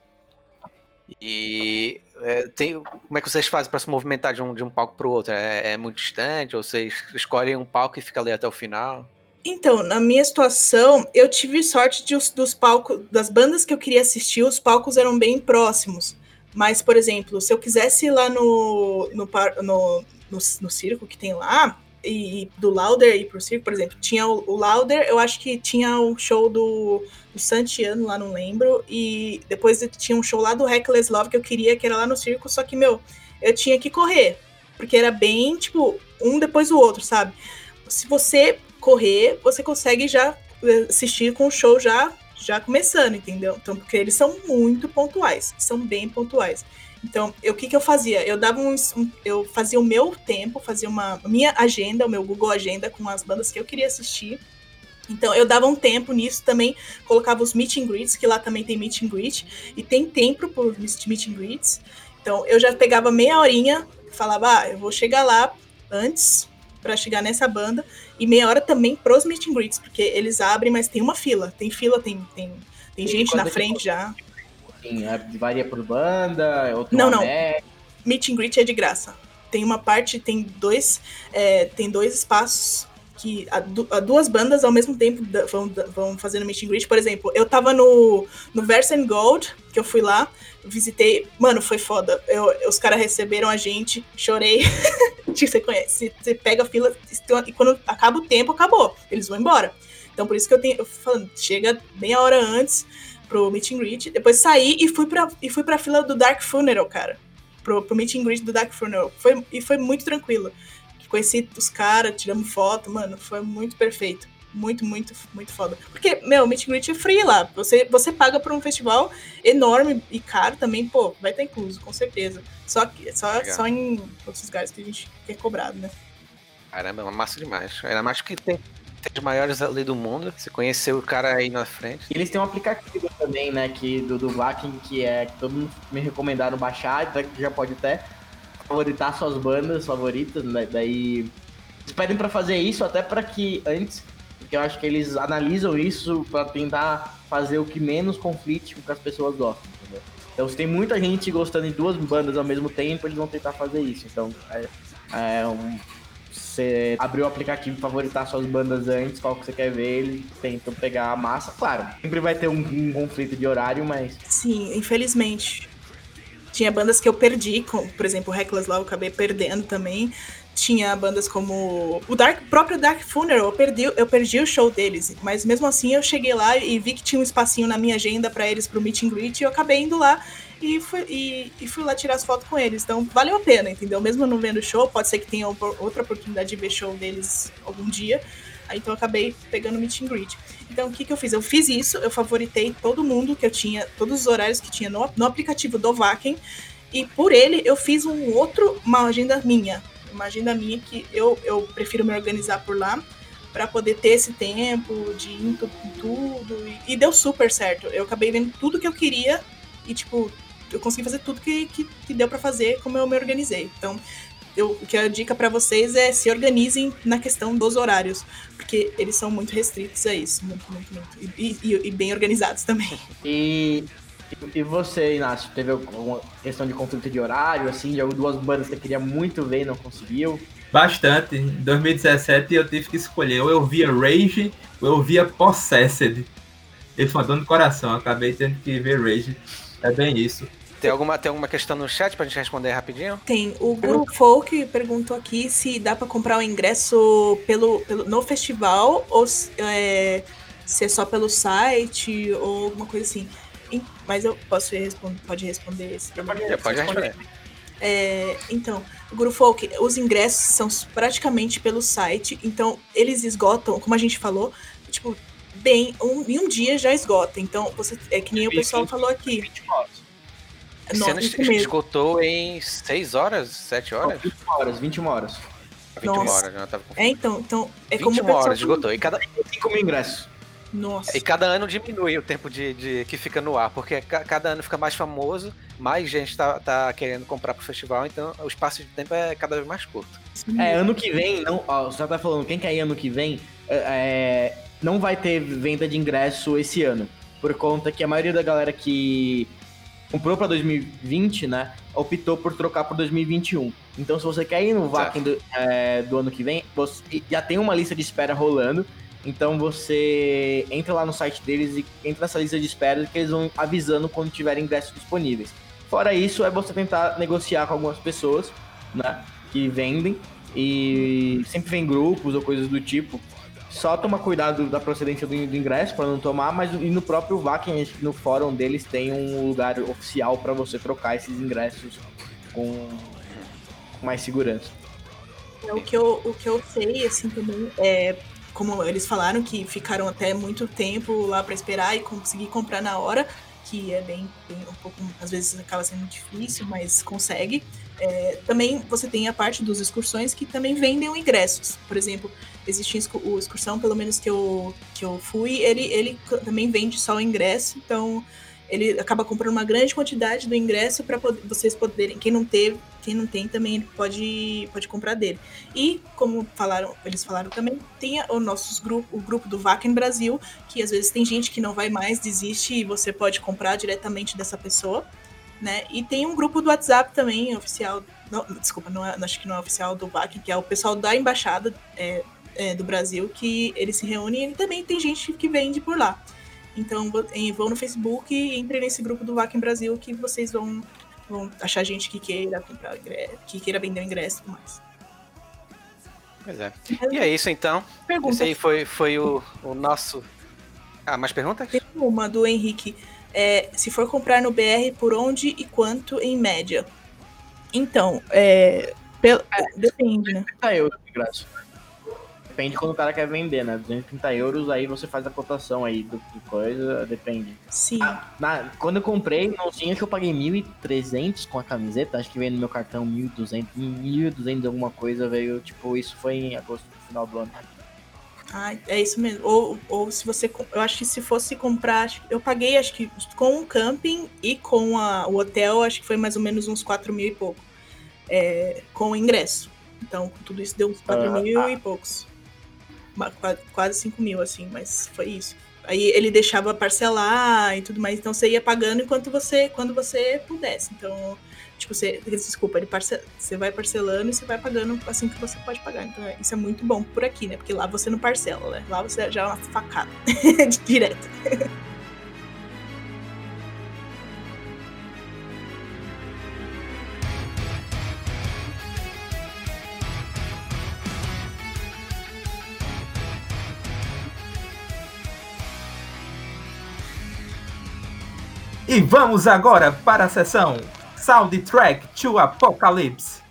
E é, tem, como é que vocês fazem para se movimentar de um, de um palco para o outro? É, é, muito distante? Ou vocês escolhem um palco e fica ali até o final? Então, na minha situação, eu tive sorte de, dos palcos, das bandas que eu queria assistir, os palcos eram bem próximos. Mas, por exemplo, se eu quisesse ir lá no, no, no, no, no circo que tem lá, e, do Lauder ir pro circo, por exemplo, tinha o, o Lauder, eu acho que tinha o show do, do Santiano lá, não lembro, e depois tinha um show lá do Reckless Love que eu queria, que era lá no circo, só que, meu, eu tinha que correr, porque era bem, tipo, um depois do outro, sabe? Se você correr, você consegue já eh, assistir com o show já já começando, entendeu? Então, porque eles são muito pontuais, são bem pontuais. Então, o que, que eu fazia? Eu dava um, eu fazia o meu tempo, fazia uma minha agenda, o meu Google Agenda com as bandas que eu queria assistir. Então, eu dava um tempo nisso também, colocava os meet and greets, que lá também tem meet and greet, e tem tempo por meet and greets. Então, eu já pegava meia horinha, falava, ah, eu vou chegar lá antes para chegar nessa banda, e meia hora também pros meet and greets, porque eles abrem, mas tem uma fila, tem fila, tem, tem, tem gente na frente já. Sim, é, varia por banda, outro Não, não. Meet and greet é de graça. Tem uma parte, tem dois, é, tem dois espaços que a, a duas bandas ao mesmo tempo vão, vão fazendo meet and greet. Por exemplo, eu tava no, no Verse and Gold, que eu fui lá, visitei. Mano, foi foda. Eu, os caras receberam a gente, chorei. você conhece, você pega a fila e quando acaba o tempo, acabou. Eles vão embora. Então por isso que eu tenho. Eu falando, chega meia hora antes pro meet and greet. Depois saí e fui pra, e fui pra fila do Dark Funeral, cara. Pro, pro meet and greet do Dark Funeral. Foi, e foi muito tranquilo. Conheci os caras, tiramos foto, mano, foi muito perfeito. Muito, muito, muito foda. Porque, meu, meet and greet é free lá. Você, você paga por um festival enorme e caro também, pô, vai estar incluso, com certeza. Só, só, só em outros lugares que a gente quer cobrado, né? Caramba, é uma massa demais. Ainda mais que tem, as maiores ali do mundo. Você conheceu o cara aí na frente. E eles têm um aplicativo também, né, que, do, do Vakin, que é que todo mundo me recomendaram baixar, então já pode até favoritar suas bandas favoritas, né? Daí eles pedem pra fazer isso até para que antes, porque eu acho que eles analisam isso para tentar fazer o que menos conflite com as pessoas gostam, entendeu? Então se tem muita gente gostando de duas bandas ao mesmo tempo, eles vão tentar fazer isso. Então é, é um, você abrir o aplicativo favoritar suas bandas antes, qual que você quer ver, ele tenta pegar a massa. Claro, sempre vai ter um, um conflito de horário, mas. Sim, infelizmente. Tinha bandas que eu perdi, como, por exemplo, o Reckless Love eu acabei perdendo também. Tinha bandas como o Dark, próprio Dark Funeral, eu perdi, eu perdi o show deles, mas mesmo assim eu cheguei lá e vi que tinha um espacinho na minha agenda para eles pro meet and greet e eu acabei indo lá e fui, e, e, fui lá tirar as fotos com eles. Então valeu a pena, entendeu? Mesmo não vendo show, pode ser que tenha outra oportunidade de ver show deles algum dia. Então eu acabei pegando meet and greet. Então o que, que eu fiz? Eu fiz isso, eu favoritei todo mundo que eu tinha, todos os horários que tinha no, no aplicativo do Vaken. E por ele eu fiz um outro, uma agenda minha. Uma agenda minha que eu, eu prefiro me organizar por lá para poder ter esse tempo de ir em tudo. E, e deu super certo. Eu acabei vendo tudo que eu queria e, tipo, eu consegui fazer tudo que, que, que deu para fazer como eu me organizei. Então, eu, o que a dica para vocês é se organizem na questão dos horários, porque eles são muito restritos a isso, muito, muito, muito. E, e, e bem organizados também. E, e você, Inácio, teve alguma questão de conflito de horário, assim, de duas bandas que você queria muito ver e não conseguiu? Bastante. Em 2017 eu tive que escolher, ou eu via Rage, ou eu via Possessed. Ele foi uma dor no coração, acabei tendo que ver Rage. É bem isso. Tem alguma, tem alguma questão no chat pra gente responder rapidinho? Tem. O Guru Folk perguntou aqui se dá pra comprar o ingresso pelo, pelo, no festival ou é, se é só pelo site ou alguma coisa assim. Mas eu posso responder, pode responder esse Pode, pode responder. É, então, Guru Folk, os ingressos são praticamente pelo site, então eles esgotam, como a gente falou, tipo, bem, um, em um dia já esgota. Então, você é que nem o pessoal falou aqui. 20 Nossa, Você esgotou em 6 horas, 7 horas? 20 horas, 21 horas. 21 Nossa. horas, já tava É, então, então é 21 como horas esgotou. E cada 5 mil ingressos. Nossa. E cada ano diminui o tempo de, de que fica no ar, porque cada ano fica mais famoso, mais gente tá, tá querendo comprar pro festival, então o espaço de tempo é cada vez mais curto. É, ano que vem, não, ó, você tá falando, quem quer ir ano que vem, é, é, não vai ter venda de ingresso esse ano, por conta que a maioria da galera que comprou para 2020, né, optou por trocar para 2021. Então, se você quer ir no Vakin do, é, do, ano que vem, você já tem uma lista de espera rolando. Então, você entra lá no site deles e entra nessa lista de espera que eles vão avisando quando tiver ingressos disponíveis. Fora isso, é você tentar negociar com algumas pessoas, né, que vendem e sempre vem grupos ou coisas do tipo só tomar cuidado da procedência do, do ingresso para não tomar, mas e no próprio VAC, no fórum deles tem um lugar oficial para você trocar esses ingressos com mais segurança. É, o que eu, o que eu sei, assim, também, é como eles falaram que ficaram até muito tempo lá para esperar e conseguir comprar na hora, que é bem, bem, um pouco, às vezes acaba sendo difícil, mas consegue. É, também você tem a parte dos excursões que também vendem ingressos. Por exemplo, existe o excursão, pelo menos que eu, que eu fui, ele, ele também vende só o ingresso, então ele acaba comprando uma grande quantidade do ingresso para vocês poderem, quem não teve, quem não tem também pode pode comprar dele. E como falaram, eles falaram também, tem o nosso grupo, o grupo do Vaken Brasil, que às vezes tem gente que não vai mais, desiste e você pode comprar diretamente dessa pessoa, né? E tem um grupo do WhatsApp também oficial, não, desculpa, não é, acho que não é oficial do Vaken, que é o pessoal da embaixada é, é, do Brasil que eles se reúnem e também tem gente que vende por lá. Então vão no Facebook e entrem nesse grupo do Vaca em Brasil que vocês vão, vão achar gente que queira comprar que queira vender o ingresso e tudo mais. Pois é. E é isso então. Pergunta. Esse aí foi, foi o, o nosso. Ah, mais perguntas? Tem uma do Henrique. É, se for comprar no BR, por onde e quanto em média? Então, é, pelo, é, depende, né? 30 euros de graça. Depende quando o cara quer vender, né? 230 euros, aí você faz a cotação aí do que coisa, depende. Sim. Ah, na, quando eu comprei, não tinha que eu paguei 1.300 com a camiseta, acho que veio no meu cartão 1.200, 1.200 alguma coisa, veio, tipo, isso foi em agosto, no final do ano. Ah, é isso mesmo. Ou, ou se você. Eu acho que se fosse comprar. Eu paguei, acho que com o camping e com a, o hotel, acho que foi mais ou menos uns 4 mil e pouco. É, com o ingresso. Então, tudo isso deu uns 4 ah, mil ah. e poucos. Quase 5 mil, assim, mas foi isso. Aí ele deixava parcelar e tudo mais, então você ia pagando enquanto você, quando você pudesse. Então, Tipo, você, desculpa, ele parce, você vai parcelando e você vai pagando assim que você pode pagar. Então, isso é muito bom por aqui, né? Porque lá você não parcela, né? Lá você já é uma facada direto. E vamos agora para a sessão Soundtrack to Apocalypse.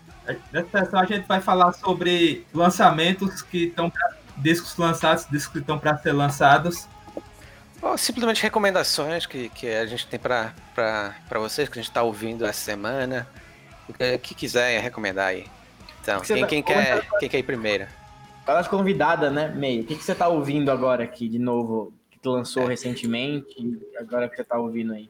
Nessa sessão a gente vai falar sobre lançamentos que estão discos lançados, discos que estão para ser lançados. Ou simplesmente recomendações que, que a gente tem para vocês, que a gente está ouvindo essa semana. O que, que quiser recomendar aí. Então, que quem, quem, quer, quem quer ir primeiro? Fala convidada, né, Meio? O que, que você está ouvindo agora aqui de novo? Que tu lançou é. recentemente, agora que você está ouvindo aí?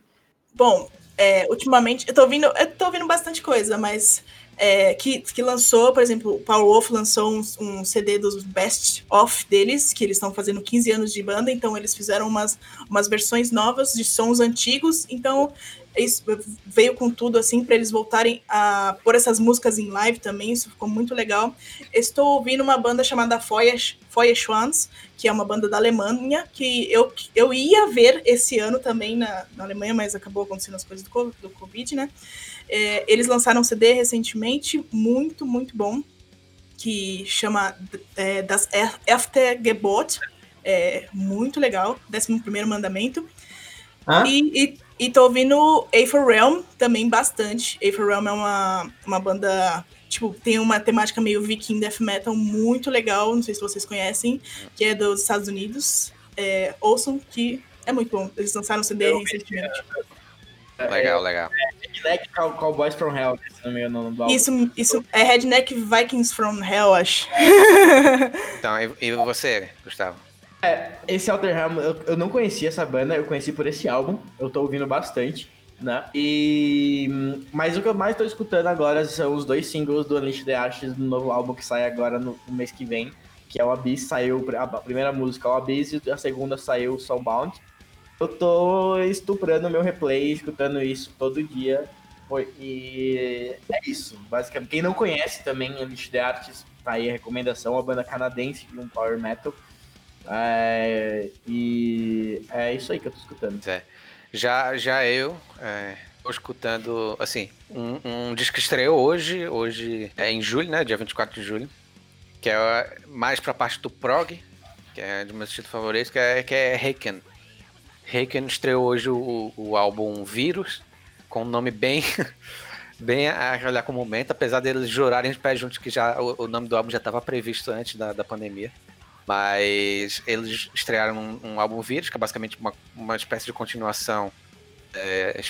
Bom, é, ultimamente, eu tô ouvindo, eu tô ouvindo bastante coisa, mas é, que, que lançou, por exemplo, o Power Wolf lançou um, um CD dos best of deles, que eles estão fazendo 15 anos de banda, então eles fizeram umas, umas versões novas de sons antigos, então isso veio com tudo assim para eles voltarem a pôr essas músicas em live também, isso ficou muito legal. Estou ouvindo uma banda chamada Feuer Schwanz, que é uma banda da Alemanha, que eu, eu ia ver esse ano também na, na Alemanha, mas acabou acontecendo as coisas do, do Covid, né? É, eles lançaram um CD recentemente, muito, muito bom, que chama é, Das Aftergebot, é muito legal, 11 primeiro mandamento. E, e, e tô ouvindo Aether Realm também bastante. Aether Realm é uma, uma banda, tipo, tem uma temática meio viking death metal muito legal, não sei se vocês conhecem, que é dos Estados Unidos. É, ouçam que é muito bom. Eles lançaram CD recentemente. Legal, legal. É, Redneck Cowboys from Hell, se não me engano. Isso, isso é Redneck Vikings from Hell, acho. Então, e você, Gustavo? É, esse Helm, eu, eu não conhecia essa banda, eu conheci por esse álbum, eu tô ouvindo bastante, né? E... Mas o que eu mais tô escutando agora são os dois singles do Unleash the Ashes, do novo álbum que sai agora no, no mês que vem, que é o Abyss, saiu, a primeira música é o Abyss e a segunda saiu o. Eu tô estuprando meu replay, escutando isso todo dia, e é isso, basicamente. Quem não conhece também Unleash the Arts, tá aí a recomendação, uma banda canadense de um power metal, é, e é isso aí que eu tô escutando. É. Já, já eu é, tô escutando, assim, um, um disco que estreou hoje, hoje é em julho, né? Dia 24 de julho. Que é mais pra parte do prog, que é do meu estilo favorito, que é, que é Heiken. Heiken estreou hoje o, o álbum Vírus, com um nome bem. bem a olhar com o momento, apesar deles jurarem de pé juntos que já o, o nome do álbum já estava previsto antes da, da pandemia. Mas eles estrearam um, um álbum vírus, que é basicamente uma, uma espécie de continuação é,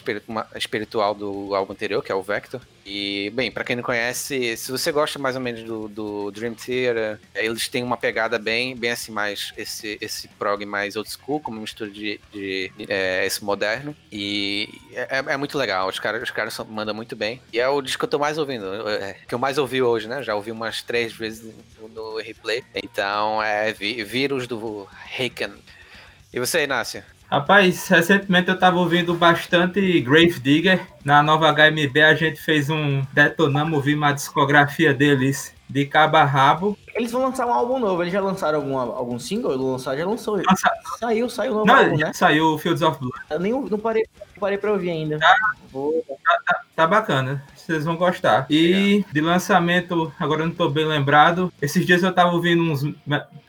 espiritual do álbum anterior, que é o Vector. E, bem, para quem não conhece, se você gosta mais ou menos do, do Dream Theater, eles têm uma pegada bem, bem assim, mais esse, esse prog mais old school, como mistura de, de, é, esse moderno. E é, é, muito legal, os caras, os caras mandam muito bem. E é o disco que eu tô mais ouvindo, é, que eu mais ouvi hoje, né? Já ouvi umas três vezes no replay. Então, é Vírus do Haken. E você, Inácio? Rapaz, recentemente eu tava ouvindo bastante Grave Digger. Na nova HMB a gente fez um detonamos, ouvir uma discografia deles de cabo a rabo. Eles vão lançar um álbum novo, eles já lançaram algum, algum single? Lançaram, já lançou. Lança... Saiu, saiu novo não, álbum, né? Saiu Fields of Blood. Eu nem não parei, não parei pra ouvir ainda. Tá, tá, tá, tá bacana vocês vão gostar. E de lançamento, agora eu não tô bem lembrado, esses dias eu tava ouvindo uns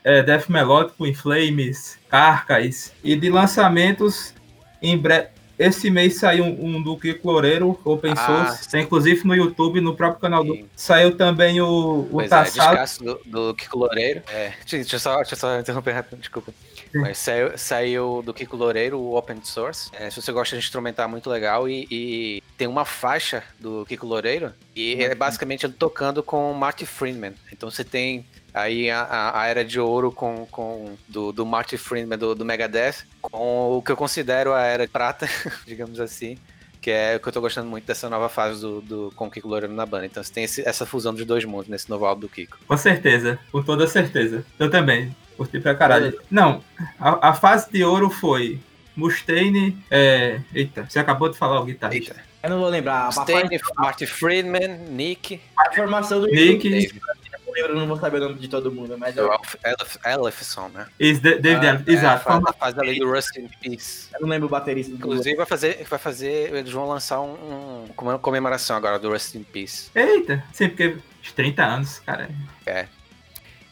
é, Death Melódico, Inflames, Carcas, e de lançamentos, em breve. Esse mês saiu um, um do Kiko Loureiro, Open ah, Source, inclusive no YouTube, no próprio canal sim. do. Saiu também o, o Tassado. É, do, do Kiko Loureiro. É, deixa, eu só, deixa eu só interromper rápido, desculpa. Mas saiu, saiu do Kiko Loureiro, o Open Source. É, se você gosta de instrumentar, muito legal. E, e tem uma faixa do Kiko Loureiro e é basicamente ele tocando com o Marty Friedman. Então você tem aí a, a era de ouro com, com do, do Marty Friedman do, do Megadeth com o que eu considero a era de prata, digamos assim. Que é o que eu tô gostando muito dessa nova fase do, do com o Kiko Loureiro na banda. Então você tem esse, essa fusão dos dois mundos nesse novo álbum do Kiko. Com certeza, com toda certeza. Eu também. Curti pra caralho. Não, a, a fase de ouro foi Mustaine. É... Eita, você acabou de falar o guitarrista. Eita. Eu não vou lembrar. A, Mustaine, Marty Friedman, Nick, a formação do Nick. David. Eu não lembro, eu não vou saber o nome de todo mundo, mas eu, né? Is the- David Ah, Elf- É, Exato. faz, faz ali do Rust in Peace. eu não lembro o baterista do Inclusive vai fazer, vai fazer, eles vão lançar um, um uma comemoração agora do Rust in Peace. Eita, sim, porque uns 30 anos, cara.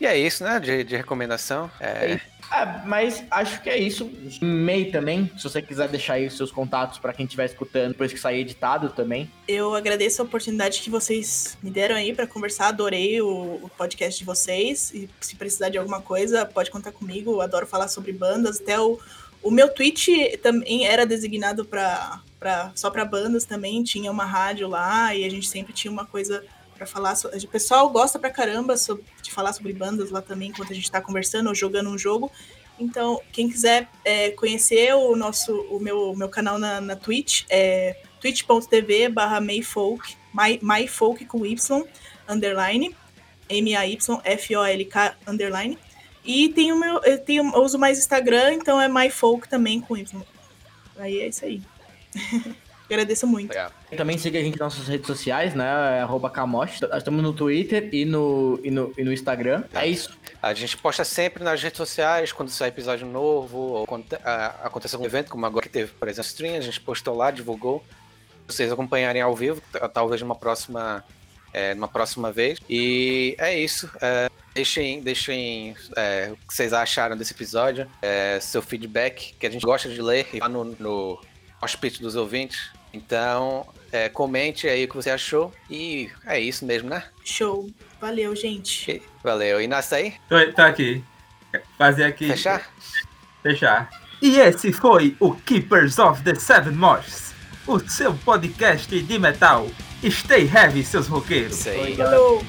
E é isso, né, de, de recomendação. É, Ah, mas acho que é isso. E-mail também, se você quiser deixar aí os seus contatos pra quem estiver escutando, depois que sair editado também. Eu agradeço a oportunidade que vocês me deram aí pra conversar. Adorei o, o podcast de vocês. E se precisar de alguma coisa, pode contar comigo. Eu adoro falar sobre bandas. Até o, o meu tweet também era designado pra, pra, só pra bandas também. Tinha uma rádio lá e a gente sempre tinha uma coisa pra falar. so- O pessoal gosta pra caramba so- de falar sobre bandas lá também, enquanto a gente tá conversando ou jogando um jogo. Então, quem quiser é, conhecer o nosso, o meu, meu canal na, na Twitch, é twitch.tv barra mayfolk, my, myfolk com Y, underline, M-A-Y-F-O-L-K, underline. E tem o meu, eu, tenho, eu uso mais Instagram, então é myfolk também com Y. Aí é isso aí. Agradeço muito. E também siga a gente nas nossas redes sociais, né? é Arroba Camoche. Nós Estamos no Twitter e no, e no, e no Instagram. É isso. A gente posta sempre nas redes sociais, quando sai episódio novo, ou quando acontece algum evento, como agora que teve, por exemplo, stream, a gente postou lá, divulgou. Vocês acompanharem ao vivo, talvez numa próxima, é, numa próxima vez. E é isso. é, deixem deixem é, o que vocês acharam desse episódio, é, seu feedback, que a gente gosta de ler lá no, no hospício dos ouvintes. Então, é, comente aí o que você achou. E é isso mesmo, né? Show. Valeu, gente. E- Valeu. E nasce aí? Tô, tô aqui. Fazer aqui. Fechar? Fechar. E esse foi o Keepers of the Seven Moths, o seu podcast de metal. Stay heavy, seus roqueiros. Isso aí. Oi.